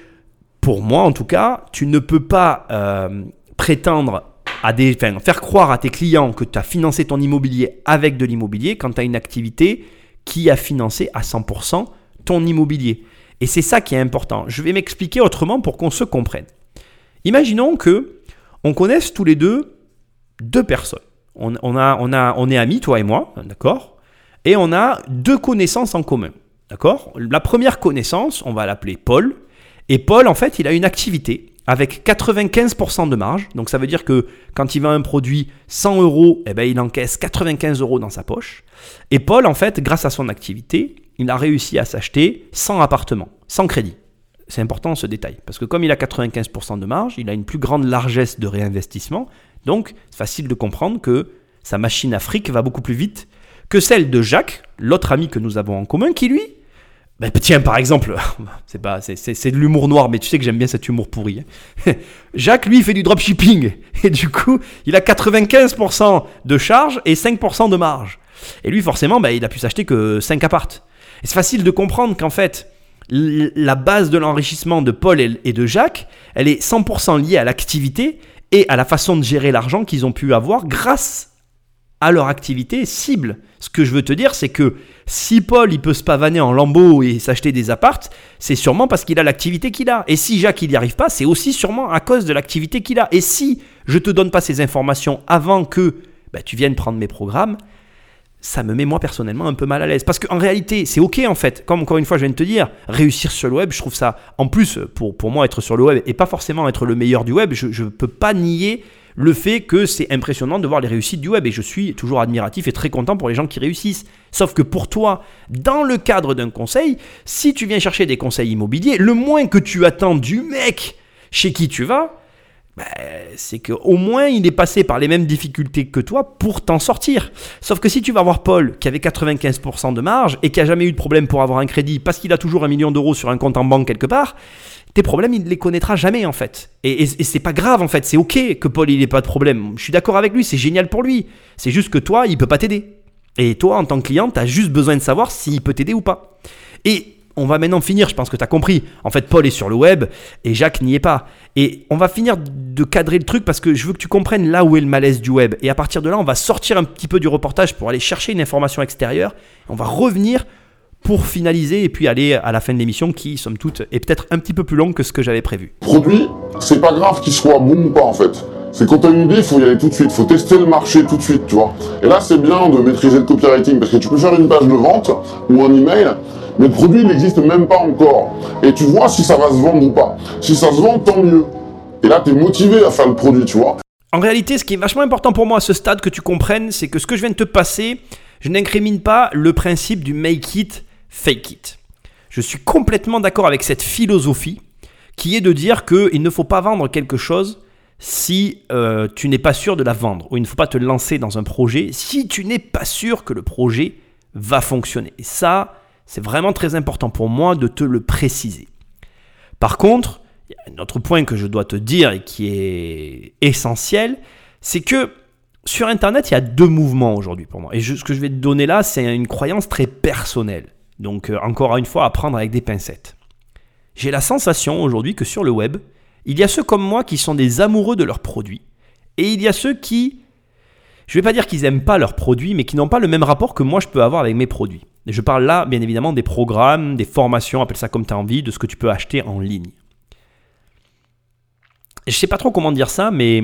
pour moi en tout cas, tu ne peux pas euh, prétendre à des, faire croire à tes clients que tu as financé ton immobilier avec de l'immobilier quand tu as une activité qui a financé à 100% ton immobilier. Et c'est ça qui est important. Je vais m'expliquer autrement pour qu'on se comprenne. Imaginons que on connaisse tous les deux deux personnes. On, a, on, a, on est amis, toi et moi, d'accord? Et on a deux connaissances en commun, d'accord? La première connaissance, on va l'appeler Paul. Et Paul, en fait, il a une activité avec 95% de marge. Donc ça veut dire que quand il vend un produit 100 euros, eh ben, il encaisse 95 euros dans sa poche. Et Paul, en fait, grâce à son activité, il a réussi à s'acheter 100 appartements, sans crédit. C'est important ce détail, parce que comme il a 95% de marge, il a une plus grande largesse de réinvestissement, donc c'est facile de comprendre que sa machine à fric va beaucoup plus vite que celle de Jacques, l'autre ami que nous avons en commun, qui lui, ben, tiens par exemple, c'est pas, c'est, de l'humour noir, mais tu sais que j'aime bien cet humour pourri. Hein. Jacques, lui, fait du dropshipping, et du coup, il a 95% de charge et 5% de marge. Et lui, forcément, ben, il a pu s'acheter que 5 appartes. Et c'est facile de comprendre qu'en fait, la base de l'enrichissement de Paul et de Jacques, elle est 100% liée à l'activité et à la façon de gérer l'argent qu'ils ont pu avoir grâce à leur activité cible. Ce que je veux te dire, c'est que si Paul il peut se pavaner en lambeaux et s'acheter des appartes, c'est sûrement parce qu'il a l'activité qu'il a. Et si Jacques il n'y arrive pas, c'est aussi sûrement à cause de l'activité qu'il a. Et si je te donne pas ces informations avant que bah, tu viennes prendre mes programmes, ça me met moi personnellement un peu mal à l'aise. Parce qu'en réalité, c'est ok en fait. Comme encore une fois, je viens de te dire, réussir sur le web, je trouve ça, en plus, pour, pour moi, être sur le web et pas forcément être le meilleur du web, je ne peux pas nier le fait que c'est impressionnant de voir les réussites du web et je suis toujours admiratif et très content pour les gens qui réussissent. Sauf que pour toi, dans le cadre d'un conseil, si tu viens chercher des conseils immobiliers, le moins que tu attends du mec chez qui tu vas, bah, c'est qu'au moins il est passé par les mêmes difficultés que toi pour t'en sortir. Sauf que si tu vas voir Paul qui avait 95% de marge et qui a jamais eu de problème pour avoir un crédit parce qu'il a toujours un million d'euros sur un compte en banque quelque part, tes problèmes il ne les connaîtra jamais en fait. Et, c'est pas grave en fait, c'est ok que Paul il ait pas de problème. Je suis d'accord avec lui, c'est génial pour lui. C'est juste que toi il peut pas t'aider. Et toi en tant que client, tu as juste besoin de savoir s'il peut t'aider ou pas. Et on va maintenant finir, je pense que tu as compris. En fait, Paul est sur le web et Jacques n'y est pas. Et on va finir de cadrer le truc parce que je veux que tu comprennes là où est le malaise du web. Et à partir de là, on va sortir un petit peu du reportage pour aller chercher une information extérieure. On va revenir pour finaliser et puis aller à la fin de l'émission qui, somme toute, est peut-être un petit peu plus longue que ce que j'avais prévu. Produit, c'est pas grave qu'il soit bon ou pas en fait. C'est quand t'as une idée, il faut y aller tout de suite, il faut tester le marché tout de suite, tu vois. Et là, c'est bien de maîtriser le copywriting parce que tu peux faire une page de vente ou un email mais le produit n'existe même pas encore. Et tu vois si ça va se vendre ou pas. Si ça se vend, tant mieux. Et là, tu es motivé à faire le produit, tu vois. En réalité, ce qui est vachement important pour moi à ce stade que tu comprennes, c'est que ce que je viens de te passer, je n'incrimine pas le principe du make it, fake it. Je suis complètement d'accord avec cette philosophie qui est de dire qu'il ne faut pas vendre quelque chose si euh, tu n'es pas sûr de la vendre, ou il ne faut pas te lancer dans un projet si tu n'es pas sûr que le projet va fonctionner. Et ça, c'est vraiment très important pour moi de te le préciser. Par contre, il y a un autre point que je dois te dire et qui est essentiel, c'est que sur Internet, il y a deux mouvements aujourd'hui pour moi. Et ce que je vais te donner là, c'est une croyance très personnelle. Donc euh, encore une fois, à prendre avec des pincettes. J'ai la sensation aujourd'hui que sur le web, il y a ceux comme moi qui sont des amoureux de leurs produits. Et il y a ceux qui, je ne vais pas dire qu'ils n'aiment pas leurs produits, mais qui n'ont pas le même rapport que moi je peux avoir avec mes produits. Et je parle là, bien évidemment, des programmes, des formations, appelle ça comme tu as envie, de ce que tu peux acheter en ligne. je ne sais pas trop comment dire ça, mais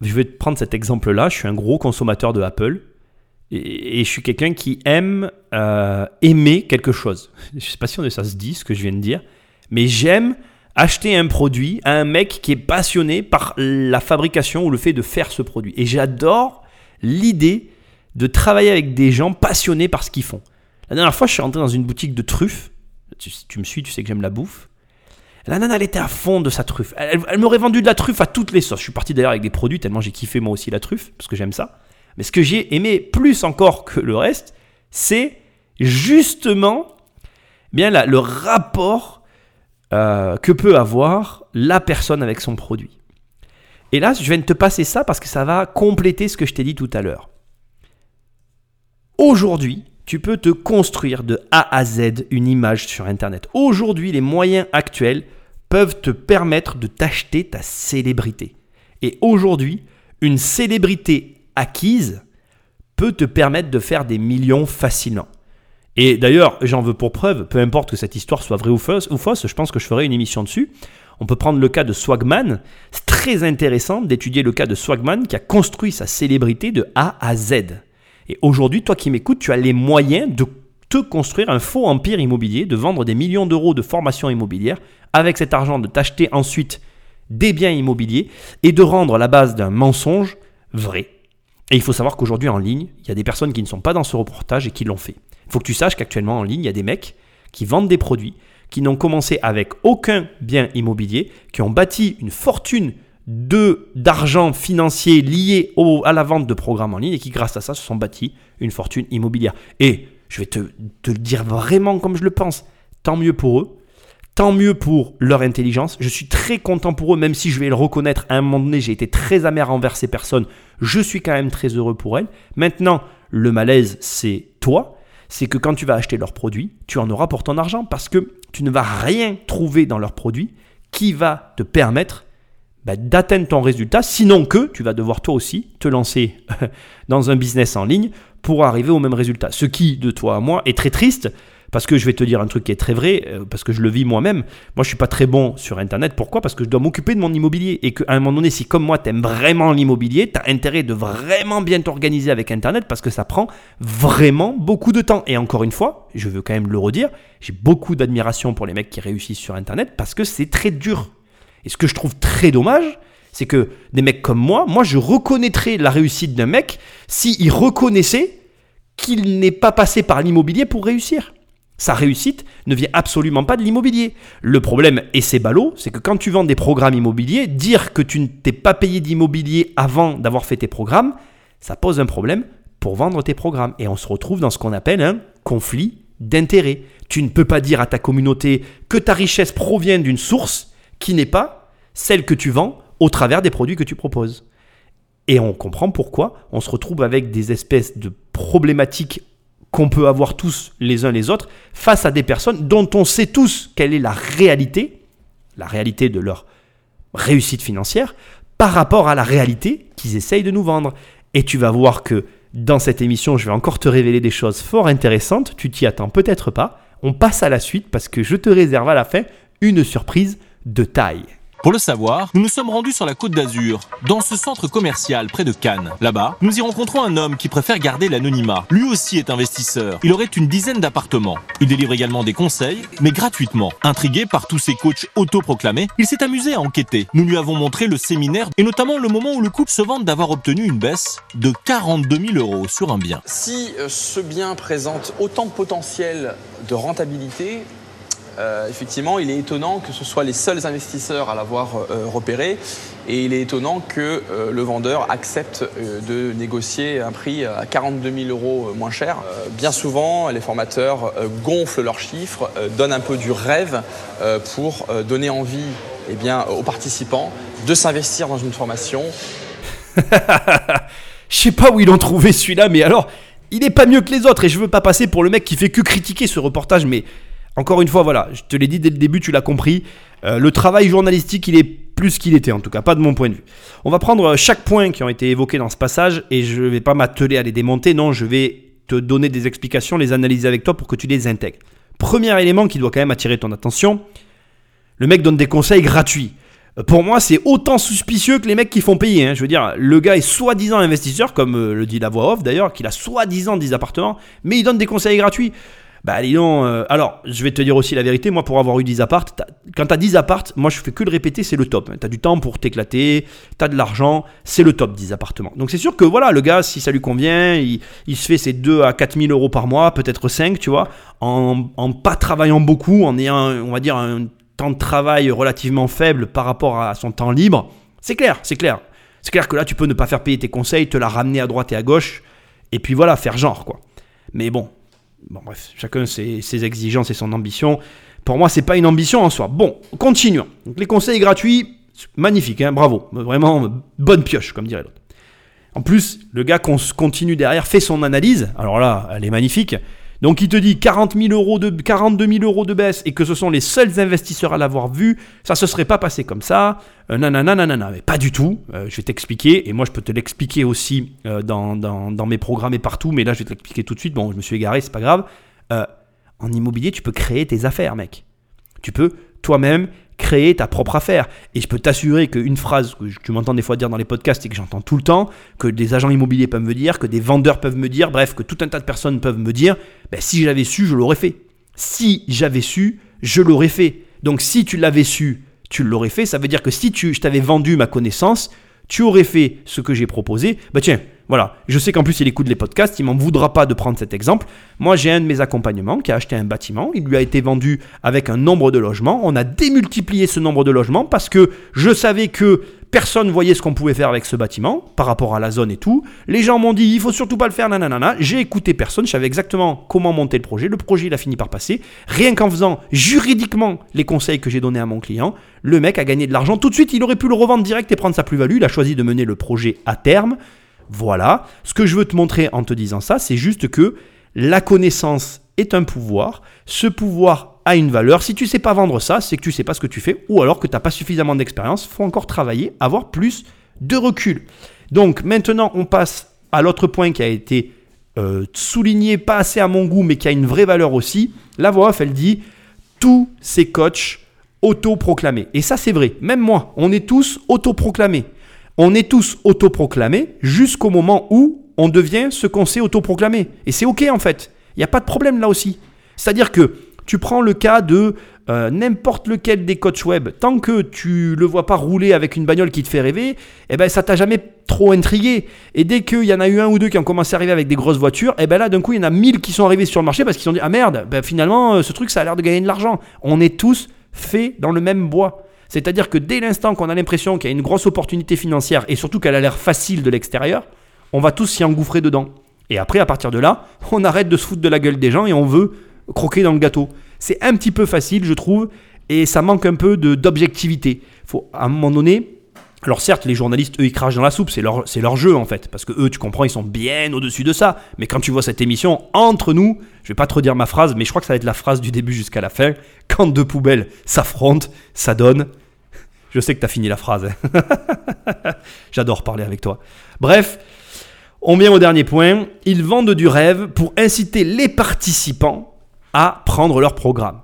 je vais te prendre cet exemple-là. Je suis un gros consommateur de Apple et, je suis quelqu'un qui aime euh, aimer quelque chose. Je sais pas si ça se dit, ce que je viens de dire, mais j'aime acheter un produit à un mec qui est passionné par la fabrication ou le fait de faire ce produit. Et j'adore l'idée de travailler avec des gens passionnés par ce qu'ils font. La dernière fois, je suis rentré dans une boutique de truffes. Tu, tu me suis, tu sais que j'aime la bouffe. La nana, elle était à fond de sa truffe. Elle, elle m'aurait vendu de la truffe à toutes les sauces. Je suis parti d'ailleurs avec des produits tellement j'ai kiffé moi aussi la truffe, parce que j'aime ça. Mais ce que j'ai aimé plus encore que le reste, c'est justement bien là, le rapport euh, que peut avoir la personne avec son produit. Et là, je viens de te passer ça parce que ça va compléter ce que je t'ai dit tout à l'heure. Aujourd'hui, tu peux te construire de A à Z une image sur Internet. Aujourd'hui, les moyens actuels peuvent te permettre de t'acheter ta célébrité. Et aujourd'hui, une célébrité acquise peut te permettre de faire des millions facilement. Et d'ailleurs, j'en veux pour preuve, peu importe que cette histoire soit vraie ou fausse, ou fausse, je pense que je ferai une émission dessus. On peut prendre le cas de Swagman. C'est très intéressant d'étudier le cas de Swagman qui a construit sa célébrité de A à Z. Et aujourd'hui, toi qui m'écoutes, tu as les moyens de te construire un faux empire immobilier, de vendre des millions d'euros de formation immobilière, avec cet argent de t'acheter ensuite des biens immobiliers et de rendre la base d'un mensonge vrai. Et il faut savoir qu'aujourd'hui en ligne, il y a des personnes qui ne sont pas dans ce reportage et qui l'ont fait. Il faut que tu saches qu'actuellement en ligne, il y a des mecs qui vendent des produits, qui n'ont commencé avec aucun bien immobilier, qui ont bâti une fortune de d'argent financier lié à la vente de programmes en ligne et qui grâce à ça se sont bâtis une fortune immobilière. Et je vais te, te le dire vraiment comme je le pense, tant mieux pour eux, tant mieux pour leur intelligence. Je suis très content pour eux, même si je vais le reconnaître, à un moment donné, j'ai été très amer envers ces personnes. Je suis quand même très heureux pour elles. Maintenant, le malaise, c'est toi. C'est que quand tu vas acheter leurs produits, tu en auras pour ton argent parce que tu ne vas rien trouver dans leurs produits qui va te permettre bah, d'atteindre ton résultat, sinon que tu vas devoir toi aussi te lancer dans un business en ligne pour arriver au même résultat. Ce qui, de toi à moi, est très triste parce que je vais te dire un truc qui est très vrai, euh, parce que je le vis moi-même. Moi, je suis pas très bon sur Internet. Pourquoi? Parce que je dois m'occuper de mon immobilier. Et qu'à un moment donné, si comme moi, tu aimes vraiment l'immobilier, tu as intérêt de vraiment bien t'organiser avec Internet parce que ça prend vraiment beaucoup de temps. Et encore une fois, je veux quand même le redire, j'ai beaucoup d'admiration pour les mecs qui réussissent sur Internet parce que c'est très dur. Et ce que je trouve très dommage, c'est que des mecs comme moi, moi je reconnaîtrais la réussite d'un mec s'il reconnaissait qu'il n'est pas passé par l'immobilier pour réussir. Sa réussite ne vient absolument pas de l'immobilier. Le problème, et c'est ballot, c'est que quand tu vends des programmes immobiliers, dire que tu ne t'es pas payé d'immobilier avant d'avoir fait tes programmes, ça pose un problème pour vendre tes programmes. Et on se retrouve dans ce qu'on appelle un conflit d'intérêts. Tu ne peux pas dire à ta communauté que ta richesse provient d'une source qui n'est pas celle que tu vends au travers des produits que tu proposes. Et on comprend pourquoi on se retrouve avec des espèces de problématiques qu'on peut avoir tous les uns les autres face à des personnes dont on sait tous quelle est la réalité, la réalité de leur réussite financière, par rapport à la réalité qu'ils essayent de nous vendre. Et tu vas voir que dans cette émission, je vais encore te révéler des choses fort intéressantes, tu t'y attends peut-être pas. On passe à la suite parce que je te réserve à la fin une surprise de taille. Pour le savoir, nous nous sommes rendus sur la côte d'Azur, dans ce centre commercial près de Cannes. Là-bas, nous y rencontrons un homme qui préfère garder l'anonymat. Lui aussi est investisseur. Il aurait une dizaine d'appartements. Il délivre également des conseils, mais gratuitement. Intrigué par tous ces coachs autoproclamés, il s'est amusé à enquêter. Nous lui avons montré le séminaire et notamment le moment où le couple se vante d'avoir obtenu une baisse de 42 000 euros sur un bien. Si euh, ce bien présente autant de potentiel de rentabilité, euh, effectivement, il est étonnant que ce soit les seuls investisseurs à l'avoir euh, repéré et il est étonnant que euh, le vendeur accepte de négocier un prix à 42 000 euros moins cher. bien souvent, les formateurs gonflent leurs chiffres, donnent un peu du rêve pour donner envie eh bien, aux participants de s'investir dans une formation. Je sais pas où ils l'ont trouvé celui-là, mais alors, il est pas mieux que les autres et je veux pas passer pour le mec qui fait que critiquer ce reportage, mais encore une fois, voilà, je te l'ai dit dès le début, tu l'as compris. Euh, le travail journalistique, il est plus qu'il était, en tout cas, pas de mon point de vue. On va prendre chaque point qui ont été évoqués dans ce passage et je ne vais pas m'atteler à les démonter, non, je vais te donner des explications, les analyser avec toi pour que tu les intègres. Premier élément qui doit quand même attirer ton attention, le mec donne des conseils gratuits. Euh, pour moi, c'est autant suspicieux que les mecs qui font payer. Hein. Je veux dire, le gars est soi-disant investisseur, comme euh, le dit la voix off d'ailleurs, qu'il a soi-disant 10 appartements, mais il donne des conseils gratuits. Bah dis donc, euh, alors je vais te dire aussi la vérité, moi pour avoir eu 10 apparts, t'as- quand t'as 10 apparts, moi je fais que le répéter, c'est le top. T'as du temps pour t'éclater, t'as de l'argent, c'est le top 10 appartements. Donc c'est sûr que voilà, le gars, si ça lui convient, il, il se fait ses 2 à 4 000 euros par mois, peut-être 5, tu vois, en, en pas travaillant beaucoup, en ayant, on va dire, un temps de travail relativement faible par rapport à son temps libre. C'est clair, c'est clair. C'est clair que là, tu peux ne pas faire payer tes conseils, te la ramener à droite et à gauche, et puis voilà, faire genre, quoi. Mais bon, bon bref, chacun ses, exigences et son ambition. Pour moi, c'est pas une ambition en soi. Bon, continuons. Les conseils gratuits, magnifique, hein, bravo. Vraiment, bonne pioche, comme dirait l'autre. En plus, le gars qu'on continue derrière fait son analyse. Alors là, elle est magnifique. Donc il te dit 40 000 euros de, 42 000 euros de baisse et que ce sont les seuls investisseurs à l'avoir vu. Ça se serait pas passé comme ça. Euh, nanana, nanana. Mais pas du tout. Euh, je vais t'expliquer. Et moi, je peux te l'expliquer aussi euh, dans, dans, dans mes programmes et partout. Mais là, je vais te l'expliquer tout de suite. Bon, je me suis égaré, c'est pas grave. Euh, en immobilier, tu peux créer tes affaires, mec. Tu peux toi-même créer ta propre affaire. Et je peux t'assurer qu'une phrase que tu m'entends des fois dire dans les podcasts et que j'entends tout le temps, que des agents immobiliers peuvent me dire, que des vendeurs peuvent me dire, bref, que tout un tas de personnes peuvent me dire, ben, si j'avais su, je l'aurais fait. Si j'avais su, je l'aurais fait. Donc si tu l'avais su, tu l'aurais fait. Ça veut dire que si tu, je t'avais vendu ma connaissance, tu aurais fait ce que j'ai proposé. Bah tiens, voilà. Je sais qu'en plus il écoute les podcasts, il m'en voudra pas de prendre cet exemple. Moi j'ai un de mes accompagnements qui a acheté un bâtiment, il lui a été vendu avec un nombre de logements. On a démultiplié ce nombre de logements parce que je savais que personne voyait ce qu'on pouvait faire avec ce bâtiment par rapport à la zone et tout. Les gens m'ont dit il faut surtout pas le faire, nanana. J'ai écouté personne, je savais exactement comment monter le projet. Le projet il a fini par passer. Rien qu'en faisant juridiquement les conseils que j'ai donnés à mon client, le mec a gagné de l'argent. Tout de suite, il aurait pu le revendre direct et prendre sa plus-value. Il a choisi de mener le projet à terme. Voilà. Ce que je veux te montrer en te disant ça, c'est juste que la connaissance est un pouvoir. Ce pouvoir a une valeur. Si tu sais pas vendre ça, c'est que tu sais pas ce que tu fais ou alors que tu n'as pas suffisamment d'expérience. faut encore travailler, avoir plus de recul. Donc maintenant, on passe à l'autre point qui a été euh, souligné, pas assez à mon goût, mais qui a une vraie valeur aussi. La voix off, elle dit tous ces coachs autoproclamés. Et ça, c'est vrai. Même moi, on est tous autoproclamés. On est tous autoproclamés jusqu'au moment où on devient ce qu'on s'est autoproclamé. Et c'est OK en fait. Il n'y a pas de problème là aussi. C'est-à-dire que tu prends le cas de euh, n'importe lequel des coachs web, tant que tu le vois pas rouler avec une bagnole qui te fait rêver, eh ben ça t'a jamais trop intrigué. Et dès qu'il y en a eu un ou deux qui ont commencé à arriver avec des grosses voitures, eh ben là d'un coup il y en a mille qui sont arrivés sur le marché parce qu'ils se sont dit ah merde, ben finalement euh, ce truc ça a l'air de gagner de l'argent. On est tous faits dans le même bois. C'est-à-dire que dès l'instant qu'on a l'impression qu'il y a une grosse opportunité financière et surtout qu'elle a l'air facile de l'extérieur, on va tous s'y engouffrer dedans. Et après, à partir de là, on arrête de se foutre de la gueule des gens et on veut croquer dans le gâteau. C'est un petit peu facile, je trouve, et ça manque un peu d'objectivité. Faut, à un moment donné, alors certes, les journalistes, eux, ils crachent dans la soupe, c'est leur, jeu en fait, parce que eux, tu comprends, ils sont bien au-dessus de ça. Mais quand tu vois cette émission, entre nous, je vais pas te redire ma phrase, mais je crois que ça va être la phrase du début jusqu'à la fin. Quand deux poubelles s'affrontent, ça donne. Je sais que tu as fini la phrase. hein. J'adore parler avec toi. Bref, on vient au dernier point. Ils vendent du rêve pour inciter les participants à prendre leur programme.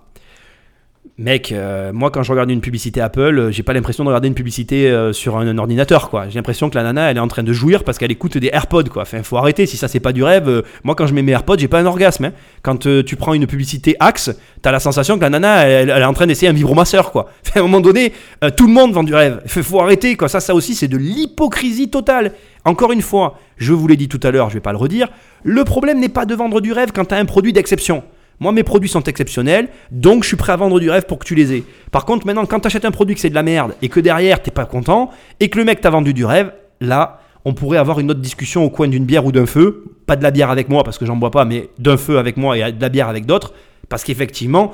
Mec, euh, moi quand je regarde une publicité Apple, euh, j'ai pas l'impression de regarder une publicité euh, sur un, ordinateur quoi. J'ai l'impression que la nana elle est en train de jouir parce qu'elle écoute des AirPods quoi. Faut arrêter si ça c'est pas du rêve. moi quand je mets mes AirPods, j'ai pas un orgasme. hein. Quand tu prends une publicité Axe, t'as la sensation que la nana elle, est en train d'essayer un vibromasseur quoi. À un moment donné, tout le monde vend du rêve. Faut arrêter quoi. Ça, ça aussi c'est de l'hypocrisie totale. Encore une fois, je vous l'ai dit tout à l'heure, je vais pas le redire. Le problème n'est pas de vendre du rêve quand t'as un produit d'exception. Moi, mes produits sont exceptionnels, donc je suis prêt à vendre du rêve pour que tu les aies. Par contre, maintenant, quand tu achètes un produit que c'est de la merde et que derrière, t'es pas content et que le mec t'a vendu du rêve, là, on pourrait avoir une autre discussion au coin d'une bière ou d'un feu. Pas de la bière avec moi parce que j'en bois pas, mais d'un feu avec moi et de la bière avec d'autres. Parce qu'effectivement,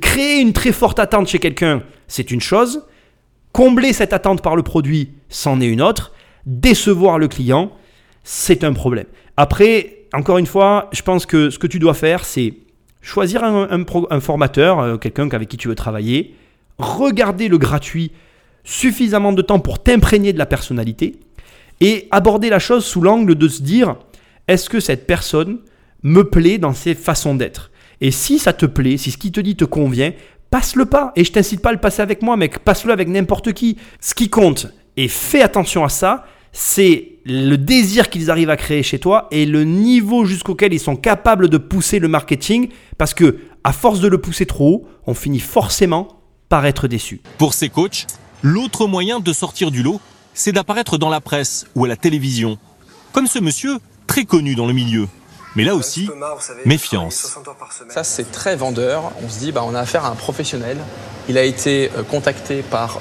créer une très forte attente chez quelqu'un, c'est une chose. Combler cette attente par le produit, c'en est une autre. Décevoir le client, c'est un problème. Après, encore une fois, je pense que ce que tu dois faire, c'est choisir un, formateur, euh, quelqu'un avec qui tu veux travailler, regarder le gratuit suffisamment de temps pour t'imprégner de la personnalité et aborder la chose sous l'angle de se dire est-ce que cette personne me plaît dans ses façons d'être? Et si ça te plaît, si ce qui te dit te convient, passe-le pas. Et je t'incite pas à le passer avec moi, mec, passe-le avec n'importe qui. Ce qui compte, et fais attention à ça, c'est le désir qu'ils arrivent à créer chez toi et le niveau jusqu'auquel ils sont capables de pousser le marketing parce que à force de le pousser trop haut, on finit forcément par être déçu. Pour ces coachs, l'autre moyen de sortir du lot, c'est d'apparaître dans la presse ou à la télévision. Comme ce monsieur, très connu dans le milieu. Mais là aussi, méfiance. Ça, c'est très vendeur. On se dit, bah, on a affaire à un professionnel. Il a été euh, contacté par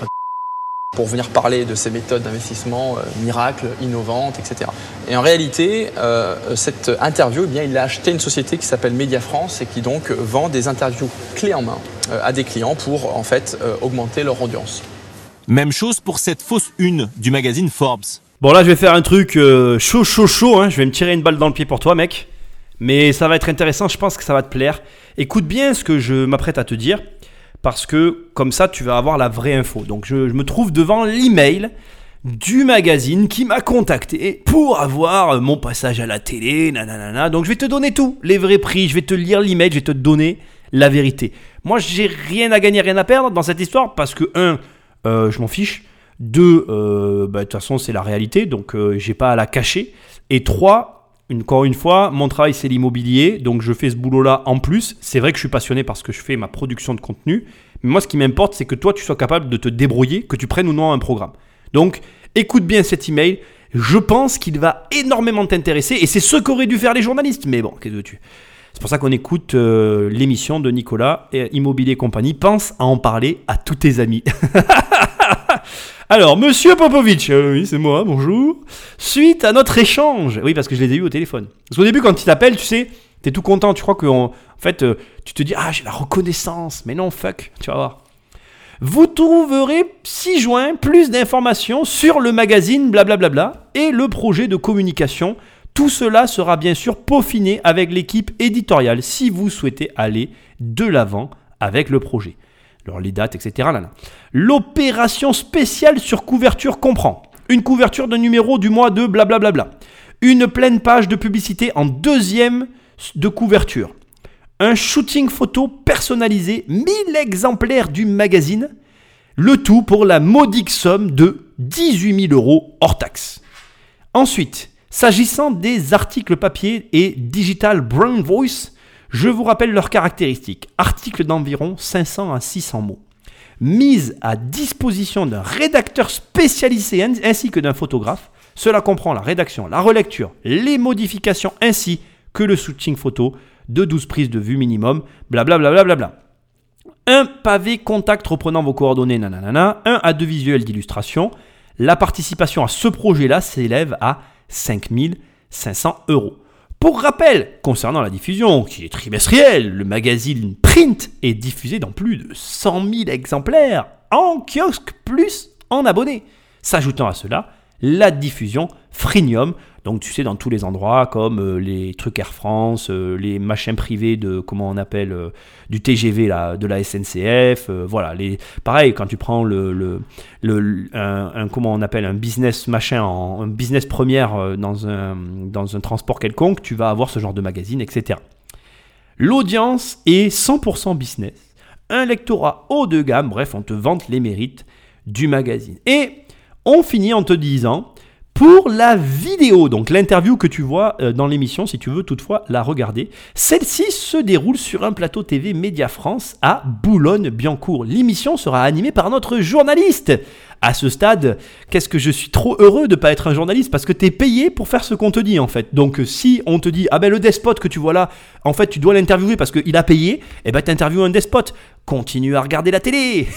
pour venir parler de ces méthodes d'investissement euh, miracles, innovantes, etc. Et en réalité, cette interview, eh bien, il a acheté une société qui s'appelle Média France et qui donc vend des interviews clés en main à des clients pour en fait augmenter leur audience. Même chose pour cette fausse une du magazine Forbes. Bon là, je vais faire un truc chaud, chaud, chaud. Hein. Je vais me tirer une balle dans le pied pour toi, mec. Mais ça va être intéressant, je pense que ça va te plaire. Écoute bien ce que je m'apprête à te dire, parce que comme ça, tu vas avoir la vraie info. Donc je, me trouve devant l'email du magazine qui m'a contacté pour avoir mon passage à la télé, nanana. Donc je vais te donner tout, les vrais prix, je vais te lire l'email, je vais te donner la vérité. Moi, j'ai rien à gagner, rien à perdre dans cette histoire parce que, un, euh, je m'en fiche. Deux, euh, bah, de toute façon, c'est la réalité, donc euh, j'ai pas à la cacher. Et trois, encore une fois, mon travail c'est l'immobilier, donc je fais ce boulot-là en plus. C'est vrai que je suis passionné parce que je fais ma production de contenu, mais moi ce qui m'importe c'est que toi tu sois capable de te débrouiller, que tu prennes ou non un programme. Donc écoute bien cet email, je pense qu'il va énormément t'intéresser et c'est ce qu'auraient dû faire les journalistes, mais bon, qu'est-ce que tu C'est pour ça qu'on écoute euh, l'émission de Nicolas, et Immobilier Compagnie. Pense à en parler à tous tes amis. Alors, monsieur Popovic, euh, oui, c'est moi, bonjour. Suite à notre échange, oui, parce que je les ai eu au téléphone. Parce qu'au début, quand il t'appelle, tu sais, t'es tout content, tu crois que, en fait, euh, tu te dis, ah, j'ai la reconnaissance, mais non, fuck, tu vas voir. Vous trouverez 6 juin plus d'informations sur le magazine blablabla et le projet de communication. Tout cela sera bien sûr peaufiné avec l'équipe éditoriale si vous souhaitez aller de l'avant avec le projet alors les dates, etc. L'opération spéciale sur couverture comprend une couverture de numéro du mois de blablabla, une pleine page de publicité en deuxième de couverture, un shooting photo personnalisé, 1000 exemplaires du magazine, le tout pour la modique somme de 18 000 euros hors taxe. Ensuite, s'agissant des articles papier et digital Brown Voice, je vous rappelle leurs caractéristiques. Article d'environ 500 à 600 mots. Mise à disposition d'un rédacteur spécialisé ainsi que d'un photographe. Cela comprend la rédaction, la relecture, les modifications ainsi que le shooting photo de 12 prises de vue minimum, blablabla. Bla bla un pavé contact reprenant vos coordonnées, nanana, un à deux visuels d'illustration. La participation à ce projet-là s'élève à 5500 euros. Pour rappel, concernant la diffusion, qui est trimestrielle, le magazine Print est diffusé dans plus de 100 000 exemplaires en kiosque plus en abonnés. S'ajoutant à cela, la diffusion freemium donc tu sais dans tous les endroits comme euh, les trucs Air France, euh, les machins privés de comment on appelle euh, du TGV là, de la SNCF, voilà les pareil quand tu prends le, le, un, comment on appelle un business machin en un business première dans un dans un transport quelconque, tu vas avoir ce genre de magazine etc. L'audience est 100% business, un lectorat haut de gamme, bref on te vante les mérites du magazine et on finit en te disant pour la vidéo, donc l'interview que tu vois euh, dans l'émission, si tu veux toutefois la regarder, celle-ci se déroule sur un plateau TV Média France à Boulogne-Billancourt. L'émission sera animée par notre journaliste à ce stade, qu'est-ce que je suis trop heureux de pas être un journaliste? Parce que tu es payé pour faire ce qu'on te dit en fait. Donc si on te dit ah ben le despote que tu vois là, en fait tu dois l'interviewer parce qu'il a payé, eh ben interviews un despote. Continue à regarder la télé.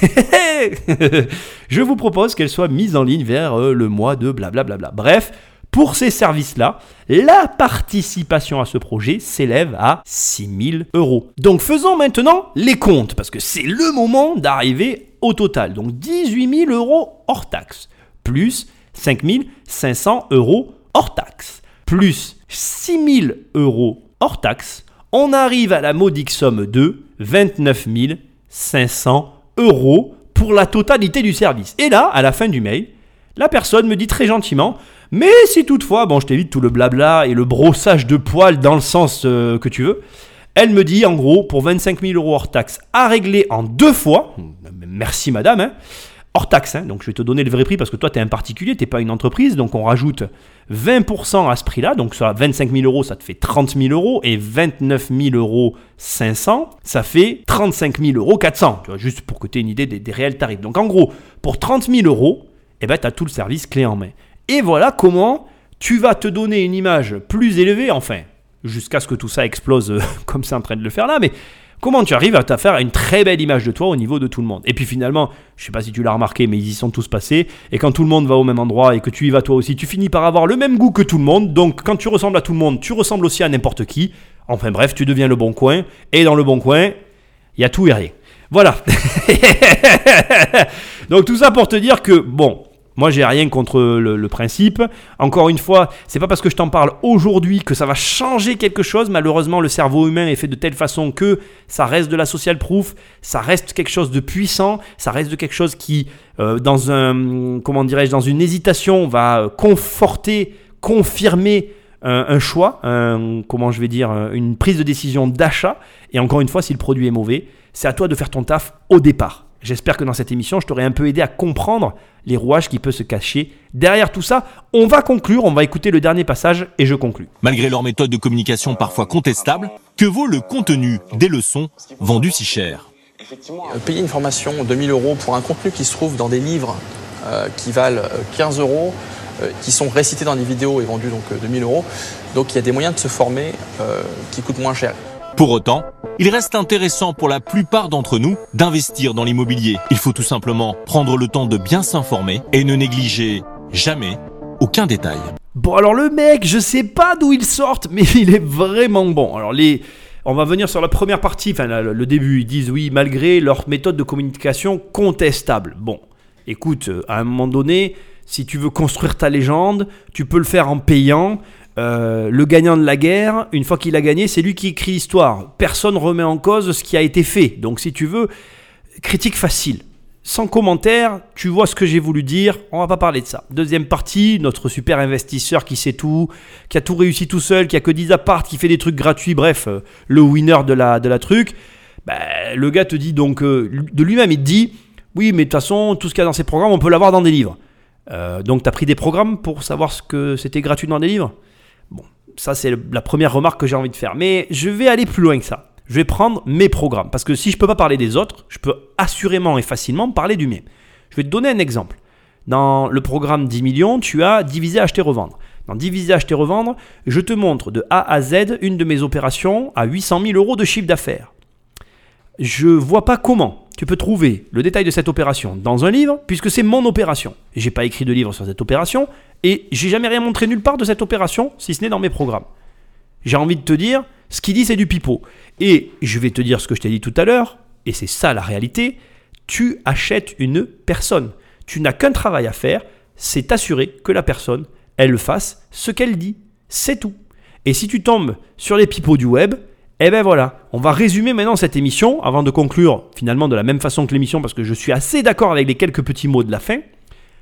je vous propose qu'elle soit mise en ligne vers euh, le mois de blablabla. Bref, pour ces services-là, la participation à ce projet s'élève à 6000 euros. Donc faisons maintenant les comptes, parce que c'est le moment d'arriver au total. Donc 18 000 euros hors taxe, plus 5 500 euros hors taxe, plus 6 000 euros hors taxe, on arrive à la modique somme de 29 500 euros pour la totalité du service. Et là, à la fin du mail, la personne me dit très gentiment mais si toutefois, bon, je t'évite tout le blabla et le brossage de poils dans le sens euh, que tu veux, elle me dit en gros, pour 25 000 euros hors taxe à régler en deux fois, merci madame, hein, hors taxe. Hein. donc je vais te donner le vrai prix parce que toi, tu es un particulier, tu pas une entreprise. Donc on rajoute 20% à ce prix-là. Donc sur 25 000 euros, ça te fait 30 000 euros. Et 29 000 euros 500, ça fait 35 000 euros 400. Tu vois, juste pour que tu aies une idée des, réels tarifs. Donc en gros, pour 30 000 euros, eh ben, tu as tout le service clé en main. Et voilà comment tu vas te donner une image plus élevée, enfin, jusqu'à ce que tout ça explose euh, comme c'est en train de le faire là. Mais Comment tu arrives à te faire une très belle image de toi au niveau de tout le monde? Et puis finalement, je sais pas si tu l'as remarqué, mais ils y sont tous passés. Et quand tout le monde va au même endroit et que tu y vas toi aussi, tu finis par avoir le même goût que tout le monde. Donc quand tu ressembles à tout le monde, tu ressembles aussi à n'importe qui. Enfin bref, tu deviens le bon coin. Et dans le bon coin, il y a tout et rien. Voilà. Donc tout ça pour te dire que, bon, moi, j'ai rien contre le, principe. Encore une fois, c'est pas parce que je t'en parle aujourd'hui que ça va changer quelque chose. Malheureusement, le cerveau humain est fait de telle façon que ça reste de la social proof, ça reste quelque chose de puissant, ça reste de quelque chose qui, euh, dans un, comment dirais-je, dans une hésitation, va conforter, confirmer un, choix, comment je vais dire, une prise de décision d'achat. Et encore une fois, si le produit est mauvais, c'est à toi de faire ton taf au départ. J'espère que dans cette émission, je t'aurai un peu aidé à comprendre les rouages qui peuvent se cacher derrière tout ça. On va conclure, on va écouter le dernier passage et je conclus. Malgré leur méthode de communication parfois contestable, que vaut le contenu des leçons vendues si cher? Euh, Payer une formation de 1000 euros pour un contenu qui se trouve dans des livres euh, qui valent 15 euh, euros, qui sont récités dans des vidéos et vendus donc de 1000 euros. Donc il y a des moyens de se former qui coûtent moins cher. Pour autant, il reste intéressant pour la plupart d'entre nous d'investir dans l'immobilier. Il faut tout simplement prendre le temps de bien s'informer et ne négliger jamais aucun détail. Bon alors le mec, je sais pas d'où il sort, mais il est vraiment bon. Alors les... On va venir sur la première partie, enfin le début, ils disent oui, malgré leur méthode de communication contestable. Bon, écoute, à un moment donné, si tu veux construire ta légende, tu peux le faire en payant. Euh, le gagnant de la guerre, une fois qu'il a gagné, c'est lui qui écrit l'histoire. Personne remet en cause ce qui a été fait. Donc si tu veux, critique facile. Sans commentaire, tu vois ce que j'ai voulu dire, on va pas parler de ça. Deuxième partie, notre super investisseur qui sait tout, qui a tout réussi tout seul, qui a que 10 apparts, qui fait des trucs gratuits, bref, euh, le winner de la, de la truc. Ben, le gars te dit donc, euh, de lui-même, il te dit, oui, mais de toute façon, tout ce qu'il y a dans ces programmes, on peut l'avoir dans des livres. donc tu as pris des programmes pour savoir ce que c'était gratuit dans des livres? Ça, c'est la première remarque que j'ai envie de faire. Mais je vais aller plus loin que ça. Je vais prendre mes programmes. Parce que si je ne peux pas parler des autres, je peux assurément et facilement parler du mien. Je vais te donner un exemple. Dans le programme 10 millions, tu as divisé, acheter, revendre. Dans diviser, acheter, revendre, je te montre de A à Z une de mes opérations à 800 000 euros de chiffre d'affaires. Je vois pas comment tu peux trouver le détail de cette opération dans un livre, puisque c'est mon opération. J'ai pas écrit de livre sur cette opération, et j'ai jamais rien montré nulle part de cette opération, si ce n'est dans mes programmes. J'ai envie de te dire, ce qu'il dit, c'est du pipeau. Et je vais te dire ce que je t'ai dit tout à l'heure, et c'est ça la réalité. Tu achètes une personne. Tu n'as qu'un travail à faire, c'est t'assurer que la personne, elle fasse ce qu'elle dit. C'est tout. Et si tu tombes sur les pipeaux du web, eh ben voilà, on va résumer maintenant cette émission avant de conclure finalement de la même façon que l'émission parce que je suis assez d'accord avec les quelques petits mots de la fin.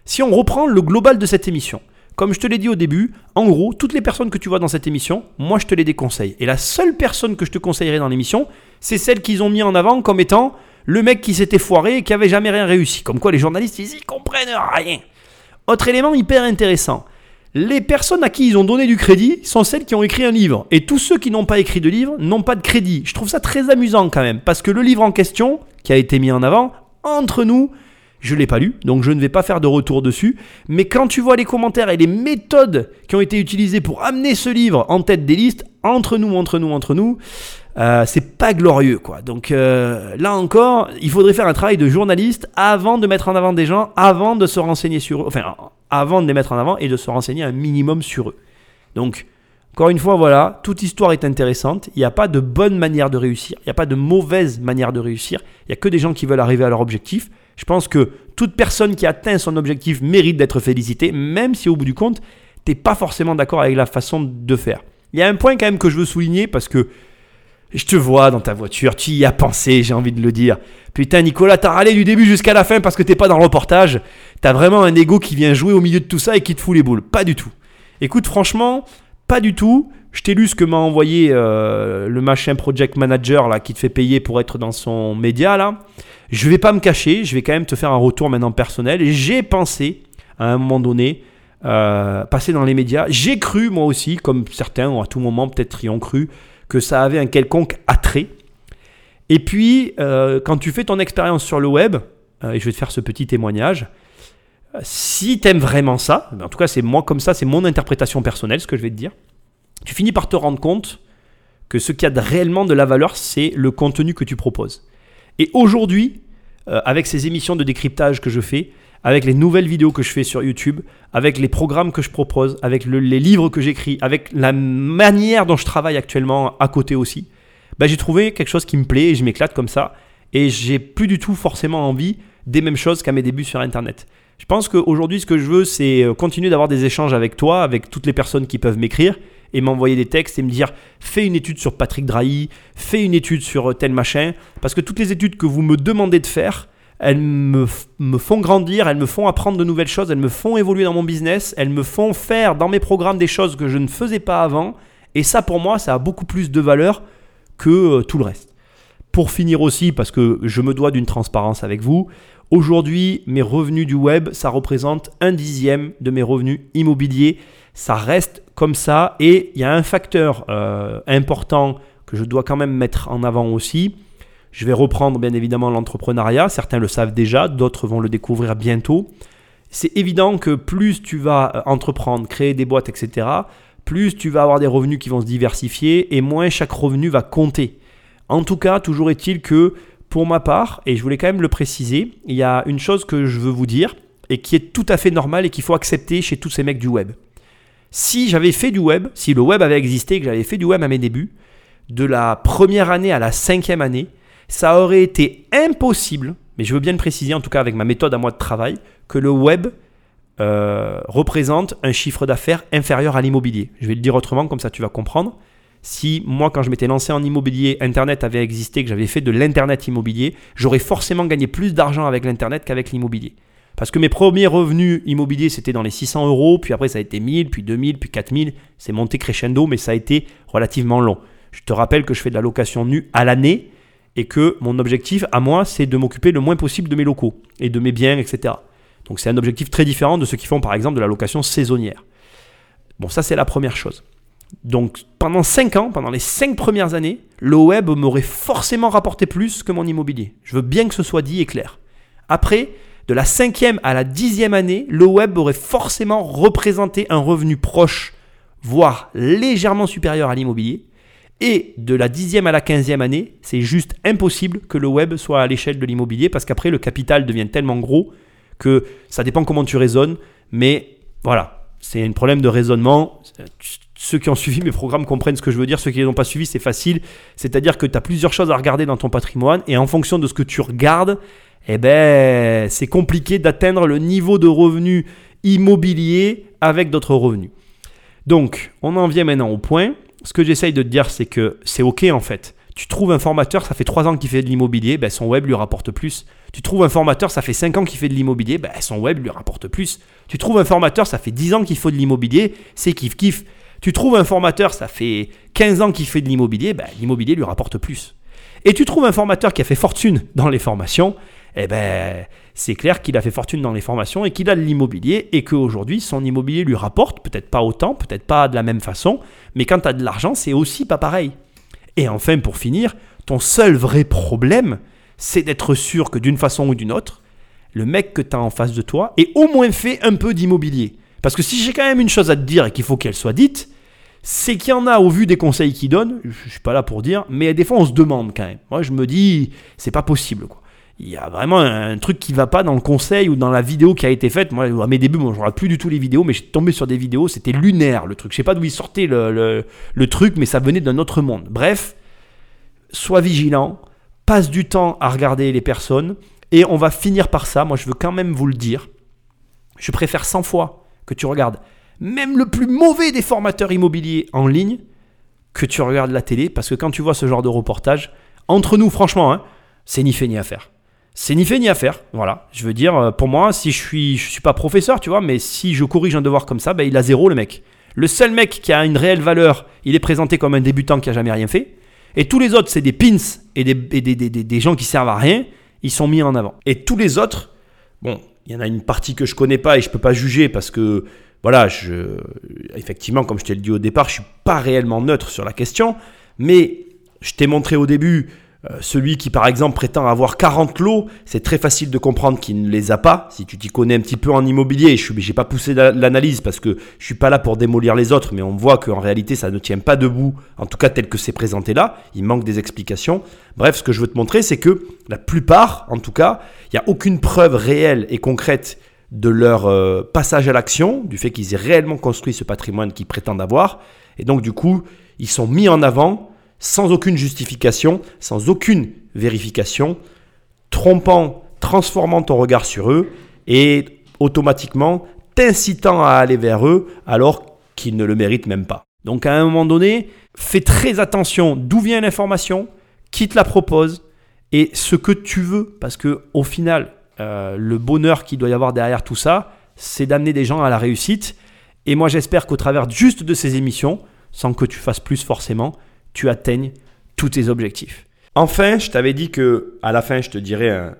Si on reprend le global de cette émission, comme je te l'ai dit au début, en gros, toutes les personnes que tu vois dans cette émission, moi je te les déconseille. Et la seule personne que je te conseillerais dans l'émission, c'est celle qu'ils ont mis en avant comme étant le mec qui s'était foiré et qui avait jamais rien réussi. Comme quoi les journalistes, ils y comprennent rien. Autre élément hyper intéressant. Les personnes à qui ils ont donné du crédit sont celles qui ont écrit un livre. Et tous ceux qui n'ont pas écrit de livre n'ont pas de crédit. Je trouve ça très amusant quand même. Parce que le livre en question, qui a été mis en avant, entre nous, je ne l'ai pas lu, donc je ne vais pas faire de retour dessus. Mais quand tu vois les commentaires et les méthodes qui ont été utilisées pour amener ce livre en tête des listes, entre nous, entre nous, entre nous, euh, c'est pas glorieux quoi. Donc euh, là encore, il faudrait faire un travail de journaliste avant de mettre en avant des gens, avant de se renseigner sur eux, enfin avant de les mettre en avant et de se renseigner un minimum sur eux. Donc encore une fois, voilà, toute histoire est intéressante. Il n'y a pas de bonne manière de réussir, il n'y a pas de mauvaise manière de réussir. Il n'y a que des gens qui veulent arriver à leur objectif. Je pense que toute personne qui atteint son objectif mérite d'être félicitée, même si au bout du compte, tu n'es pas forcément d'accord avec la façon de faire. Il y a un point quand même que je veux souligner parce que je te vois dans ta voiture, tu y as pensé, j'ai envie de le dire. Putain, Nicolas, t'as râlé du début jusqu'à la fin parce que t'es pas dans le reportage. T'as vraiment un ego qui vient jouer au milieu de tout ça et qui te fout les boules. Pas du tout. Écoute, franchement, pas du tout. Je t'ai lu ce que m'a envoyé euh, le machin project manager là qui te fait payer pour être dans son média là. Je vais pas me cacher, je vais quand même te faire un retour maintenant personnel. J'ai pensé à un moment donné euh, passer dans les médias. J'ai cru moi aussi, comme certains à tout moment peut-être y ont cru, que ça avait un quelconque attrait. Et puis euh, quand tu fais ton expérience sur le web, et je vais te faire ce petit témoignage, si tu aimes vraiment ça, en tout cas c'est moi comme ça, c'est mon interprétation personnelle ce que je vais te dire, tu finis par te rendre compte que ce qui a réellement de la valeur, c'est le contenu que tu proposes. Et aujourd'hui, euh, avec ces émissions de décryptage que je fais, avec les nouvelles vidéos que je fais sur YouTube, avec les programmes que je propose, avec les livres que j'écris, avec la manière dont je travaille actuellement à côté aussi, bah, j'ai trouvé quelque chose qui me plaît et je m'éclate comme ça. Et j'ai plus du tout forcément envie des mêmes choses qu'à mes débuts sur Internet. Je pense qu'aujourd'hui, ce que je veux, c'est euh, continuer d'avoir des échanges avec toi, avec toutes les personnes qui peuvent m'écrire et m'envoyer des textes et me dire fais une étude sur Patrick Drahi, fais une étude sur euh, tel machin. Parce que toutes les études que vous me demandez de faire, elles me, me, font grandir, elles me font apprendre de nouvelles choses, elles me font évoluer dans mon business, elles me font faire dans mes programmes des choses que je ne faisais pas avant. Et ça, pour moi, ça a beaucoup plus de valeur que euh, tout le reste. Pour finir aussi, parce que je me dois d'une transparence avec vous, aujourd'hui, mes revenus du web, ça représente un dixième de mes revenus immobiliers. Ça reste comme ça. Et il y a un facteur euh, important que je dois quand même mettre en avant aussi. Je vais reprendre bien évidemment l'entrepreneuriat. Certains le savent déjà, d'autres vont le découvrir bientôt. C'est évident que plus tu vas euh, entreprendre, créer des boîtes, etc., plus tu vas avoir des revenus qui vont se diversifier et moins chaque revenu va compter. En tout cas, toujours est-il que pour ma part, et je voulais quand même le préciser, il y a une chose que je veux vous dire et qui est tout à fait normale et qu'il faut accepter chez tous ces mecs du web. Si j'avais fait du web, si le web avait existé et que j'avais fait du web à mes débuts, de la première année à la cinquième année, ça aurait été impossible, mais je veux bien le préciser en tout cas avec ma méthode à moi de travail, que le web euh, représente un chiffre d'affaires inférieur à l'immobilier. Je vais le dire autrement, comme ça tu vas comprendre. Si moi, quand je m'étais lancé en immobilier, Internet avait existé, que j'avais fait de l'Internet immobilier, j'aurais forcément gagné plus d'argent avec l'Internet qu'avec l'immobilier. Parce que mes premiers revenus immobiliers, c'était dans les 600 euros, puis après ça a été 1000, puis 2000, puis 4000. C'est monté crescendo, mais ça a été relativement long. Je te rappelle que je fais de la location nue à l'année et que mon objectif à moi, c'est de m'occuper le moins possible de mes locaux et de mes biens, etc. Donc c'est un objectif très différent de ceux qui font par exemple de la location saisonnière. Bon, ça c'est la première chose. Donc pendant 5 ans, pendant les 5 premières années, le web m'aurait forcément rapporté plus que mon immobilier. Je veux bien que ce soit dit et clair. Après, de la cinquième à la dixième année, le web aurait forcément représenté un revenu proche, voire légèrement supérieur à l'immobilier. Et de la dixième à la quinzième année, c'est juste impossible que le web soit à l'échelle de l'immobilier parce qu'après le capital devient tellement gros que ça dépend comment tu raisonnes. Mais voilà, c'est un problème de raisonnement. Ceux qui ont suivi mes programmes comprennent ce que je veux dire. Ceux qui ne l'ont pas suivi, c'est facile. C'est-à-dire que tu as plusieurs choses à regarder dans ton patrimoine et en fonction de ce que tu regardes, eh ben, c'est compliqué d'atteindre le niveau de revenu immobilier avec d'autres revenus. Donc, on en vient maintenant au point. Ce que j'essaye de te dire, c'est que c'est OK en fait. Tu trouves un formateur, ça fait 3 ans qu'il fait de l'immobilier, ben son web lui rapporte plus. Tu trouves un formateur, ça fait 5 ans qu'il fait de l'immobilier, ben son web lui rapporte plus. Tu trouves un formateur, ça fait 10 ans qu'il fait de l'immobilier, c'est kiff kiff. Tu trouves un formateur, ça fait 15 ans qu'il fait de l'immobilier, ben, l'immobilier lui rapporte plus. Et tu trouves un formateur qui a fait fortune dans les formations, eh ben, c'est clair qu'il a fait fortune dans les formations et qu'il a de l'immobilier et qu'aujourd'hui, son immobilier lui rapporte, peut-être pas autant, peut-être pas de la même façon, mais quand tu as de l'argent, c'est aussi pas pareil. Et enfin, pour finir, ton seul vrai problème, c'est d'être sûr que d'une façon ou d'une autre, le mec que tu as en face de toi ait au moins fait un peu d'immobilier. Parce que si j'ai quand même une chose à te dire et qu'il faut qu'elle soit dite, c'est qu'il y en a au vu des conseils qu'il donne, je suis pas là pour dire, mais des fois on se demande quand même. Moi je me dis, c'est pas possible quoi il y a vraiment un truc qui va pas dans le conseil ou dans la vidéo qui a été faite. Moi, à mes débuts, moi, je regarde plus du tout les vidéos, mais j'ai tombé sur des vidéos, c'était lunaire le truc. Je sais pas d'où il sortait le, le, truc, mais ça venait d'un autre monde. Bref, sois vigilant, passe du temps à regarder les personnes, et on va finir par ça. Moi, je veux quand même vous le dire. Je préfère 100 fois que tu regardes même le plus mauvais des formateurs immobiliers en ligne que tu regardes la télé, parce que quand tu vois ce genre de reportage, entre nous, franchement, hein, c'est ni fait ni à faire c'est ni fait ni à faire. Voilà. Je veux dire, euh, pour moi, si je suis, je suis pas professeur, tu vois, mais si je corrige un devoir comme ça, ben, il a zéro le mec. Le seul mec qui a une réelle valeur, il est présenté comme un débutant qui a jamais rien fait. Et tous les autres, c'est des pins et des, des, gens qui servent à rien. Ils sont mis en avant. Et tous les autres, bon, il y en a une partie que je connais pas et je peux pas juger parce que, voilà, je, effectivement, comme je t'ai dit au départ, je suis pas réellement neutre sur la question. Mais je t'ai montré au début euh, celui qui, par exemple, prétend avoir 40 lots, c'est très facile de comprendre qu'il ne les a pas. Si tu t'y connais un petit peu en immobilier, je n'ai pas poussé l'analyse parce que je suis pas là pour démolir les autres, mais on voit qu'en réalité, ça ne tient pas debout, en tout cas tel que c'est présenté là. Il manque des explications. Bref, ce que je veux te montrer, c'est que la plupart, en tout cas, il n'y a aucune preuve réelle et concrète de leur euh, passage à l'action, du fait qu'ils aient réellement construit ce patrimoine qu'ils prétendent avoir. Et donc, du coup, ils sont mis en avant sans aucune justification, sans aucune vérification, trompant, transformant ton regard sur eux et automatiquement t'incitant à aller vers eux alors qu'ils ne le méritent même pas. Donc à un moment donné, fais très attention d'où vient l'information, qui te la propose et ce que tu veux, parce que au final, euh, le bonheur qu'il doit y avoir derrière tout ça, c'est d'amener des gens à la réussite. Et moi, j'espère qu'au travers juste de ces émissions, sans que tu fasses plus forcément, tu atteignes tous tes objectifs. Enfin, je t'avais dit que à la fin, je te dirais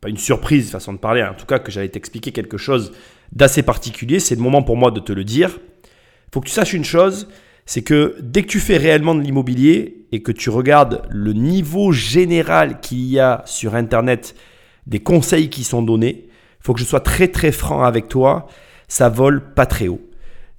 pas une surprise façon de parler, en tout cas que j'allais t'expliquer quelque chose d'assez particulier. C'est le moment pour moi de te le dire. Faut que tu saches une chose, c'est que dès que tu fais réellement de l'immobilier et que tu regardes le niveau général qu'il y a sur Internet des conseils qui sont donnés, faut que je sois très très franc avec toi, ça vole pas très haut.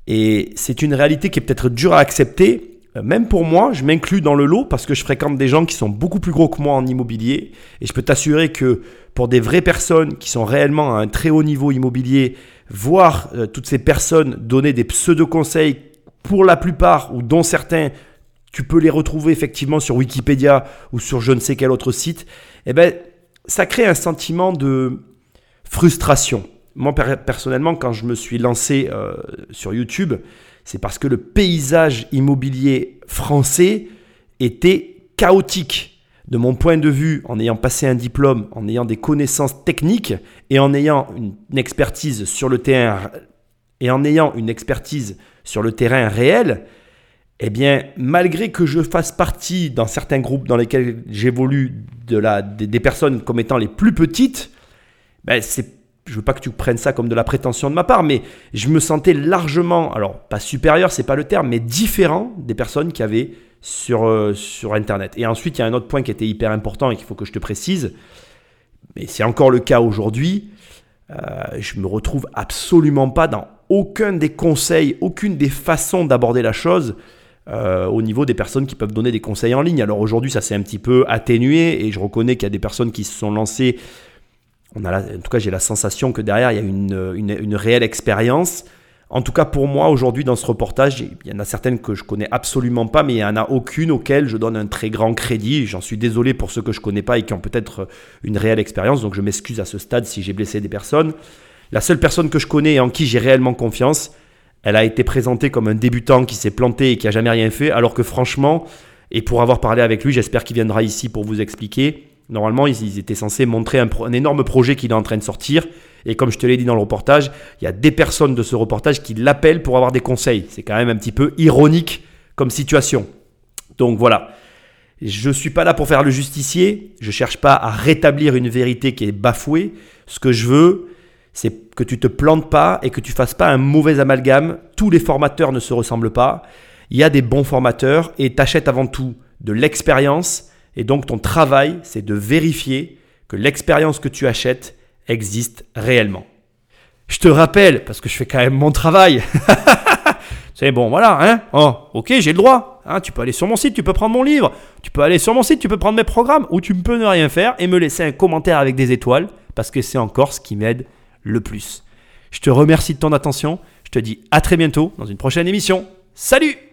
Et c'est une réalité qui est peut-être dure à accepter, même pour moi, je m'inclus dans le lot parce que je fréquente des gens qui sont beaucoup plus gros que moi en immobilier. Et je peux t'assurer que pour des vraies personnes qui sont réellement à un très haut niveau immobilier, voir euh, toutes ces personnes donner des pseudo-conseils, pour la plupart ou dont certains, tu peux les retrouver effectivement sur Wikipédia ou sur je ne sais quel autre site, eh ben, ça crée un sentiment de frustration. Moi, personnellement, quand je me suis lancé euh, sur YouTube, c'est parce que le paysage immobilier français était chaotique. De mon point de vue, en ayant passé un diplôme, en ayant des connaissances techniques et en ayant une expertise sur le terrain et en ayant une expertise sur le terrain réel, eh bien, malgré que je fasse partie dans certains groupes dans lesquels j'évolue de la, des, personnes comme étant les plus petites, ben c'est je veux pas que tu prennes ça comme de la prétention de ma part, mais je me sentais largement, alors pas supérieur, c'est pas le terme, mais différent des personnes qui avaient sur, euh, sur Internet. Et ensuite, il y a un autre point qui était hyper important et qu'il faut que je te précise, mais c'est encore le cas aujourd'hui. Euh, je me retrouve absolument pas dans aucun des conseils, aucune des façons d'aborder la chose euh, au niveau des personnes qui peuvent donner des conseils en ligne. Alors aujourd'hui, ça s'est un petit peu atténué et je reconnais qu'il y a des personnes qui se sont lancées en tout cas, j'ai la sensation que derrière, il y a une, réelle expérience. En tout cas, pour moi, aujourd'hui, dans ce reportage, il y en a certaines que je connais absolument pas, mais il n'y en a aucune auxquelles je donne un très grand crédit. J'en suis désolé pour ceux que je connais pas et qui ont peut-être une réelle expérience, donc je m'excuse à ce stade si j'ai blessé des personnes. La seule personne que je connais et en qui j'ai réellement confiance, elle a été présentée comme un débutant qui s'est planté et qui a jamais rien fait, alors que franchement, et pour avoir parlé avec lui, j'espère qu'il viendra ici pour vous expliquer, Normalement, ils, étaient censés montrer un, énorme projet qu'il est en train de sortir. Et comme je te l'ai dit dans le reportage, il y a des personnes de ce reportage qui l'appellent pour avoir des conseils. C'est quand même un petit peu ironique comme situation. Donc voilà. Je ne suis pas là pour faire le justicier. Je ne cherche pas à rétablir une vérité qui est bafouée. Ce que je veux, c'est que tu te plantes pas et que tu fasses pas un mauvais amalgame. Tous les formateurs ne se ressemblent pas. Il y a des bons formateurs et t'achètes avant tout de l'expérience et donc ton travail, c'est de vérifier que l'expérience que tu achètes existe réellement. Je te rappelle, parce que je fais quand même mon travail. c'est bon, voilà, hein Oh, ok, j'ai le droit. Hein, tu peux aller sur mon site, tu peux prendre mon livre. Tu peux aller sur mon site, tu peux prendre mes programmes. Ou tu peux ne rien faire et me laisser un commentaire avec des étoiles, parce que c'est encore ce qui m'aide le plus. Je te remercie de ton attention. Je te dis à très bientôt dans une prochaine émission. Salut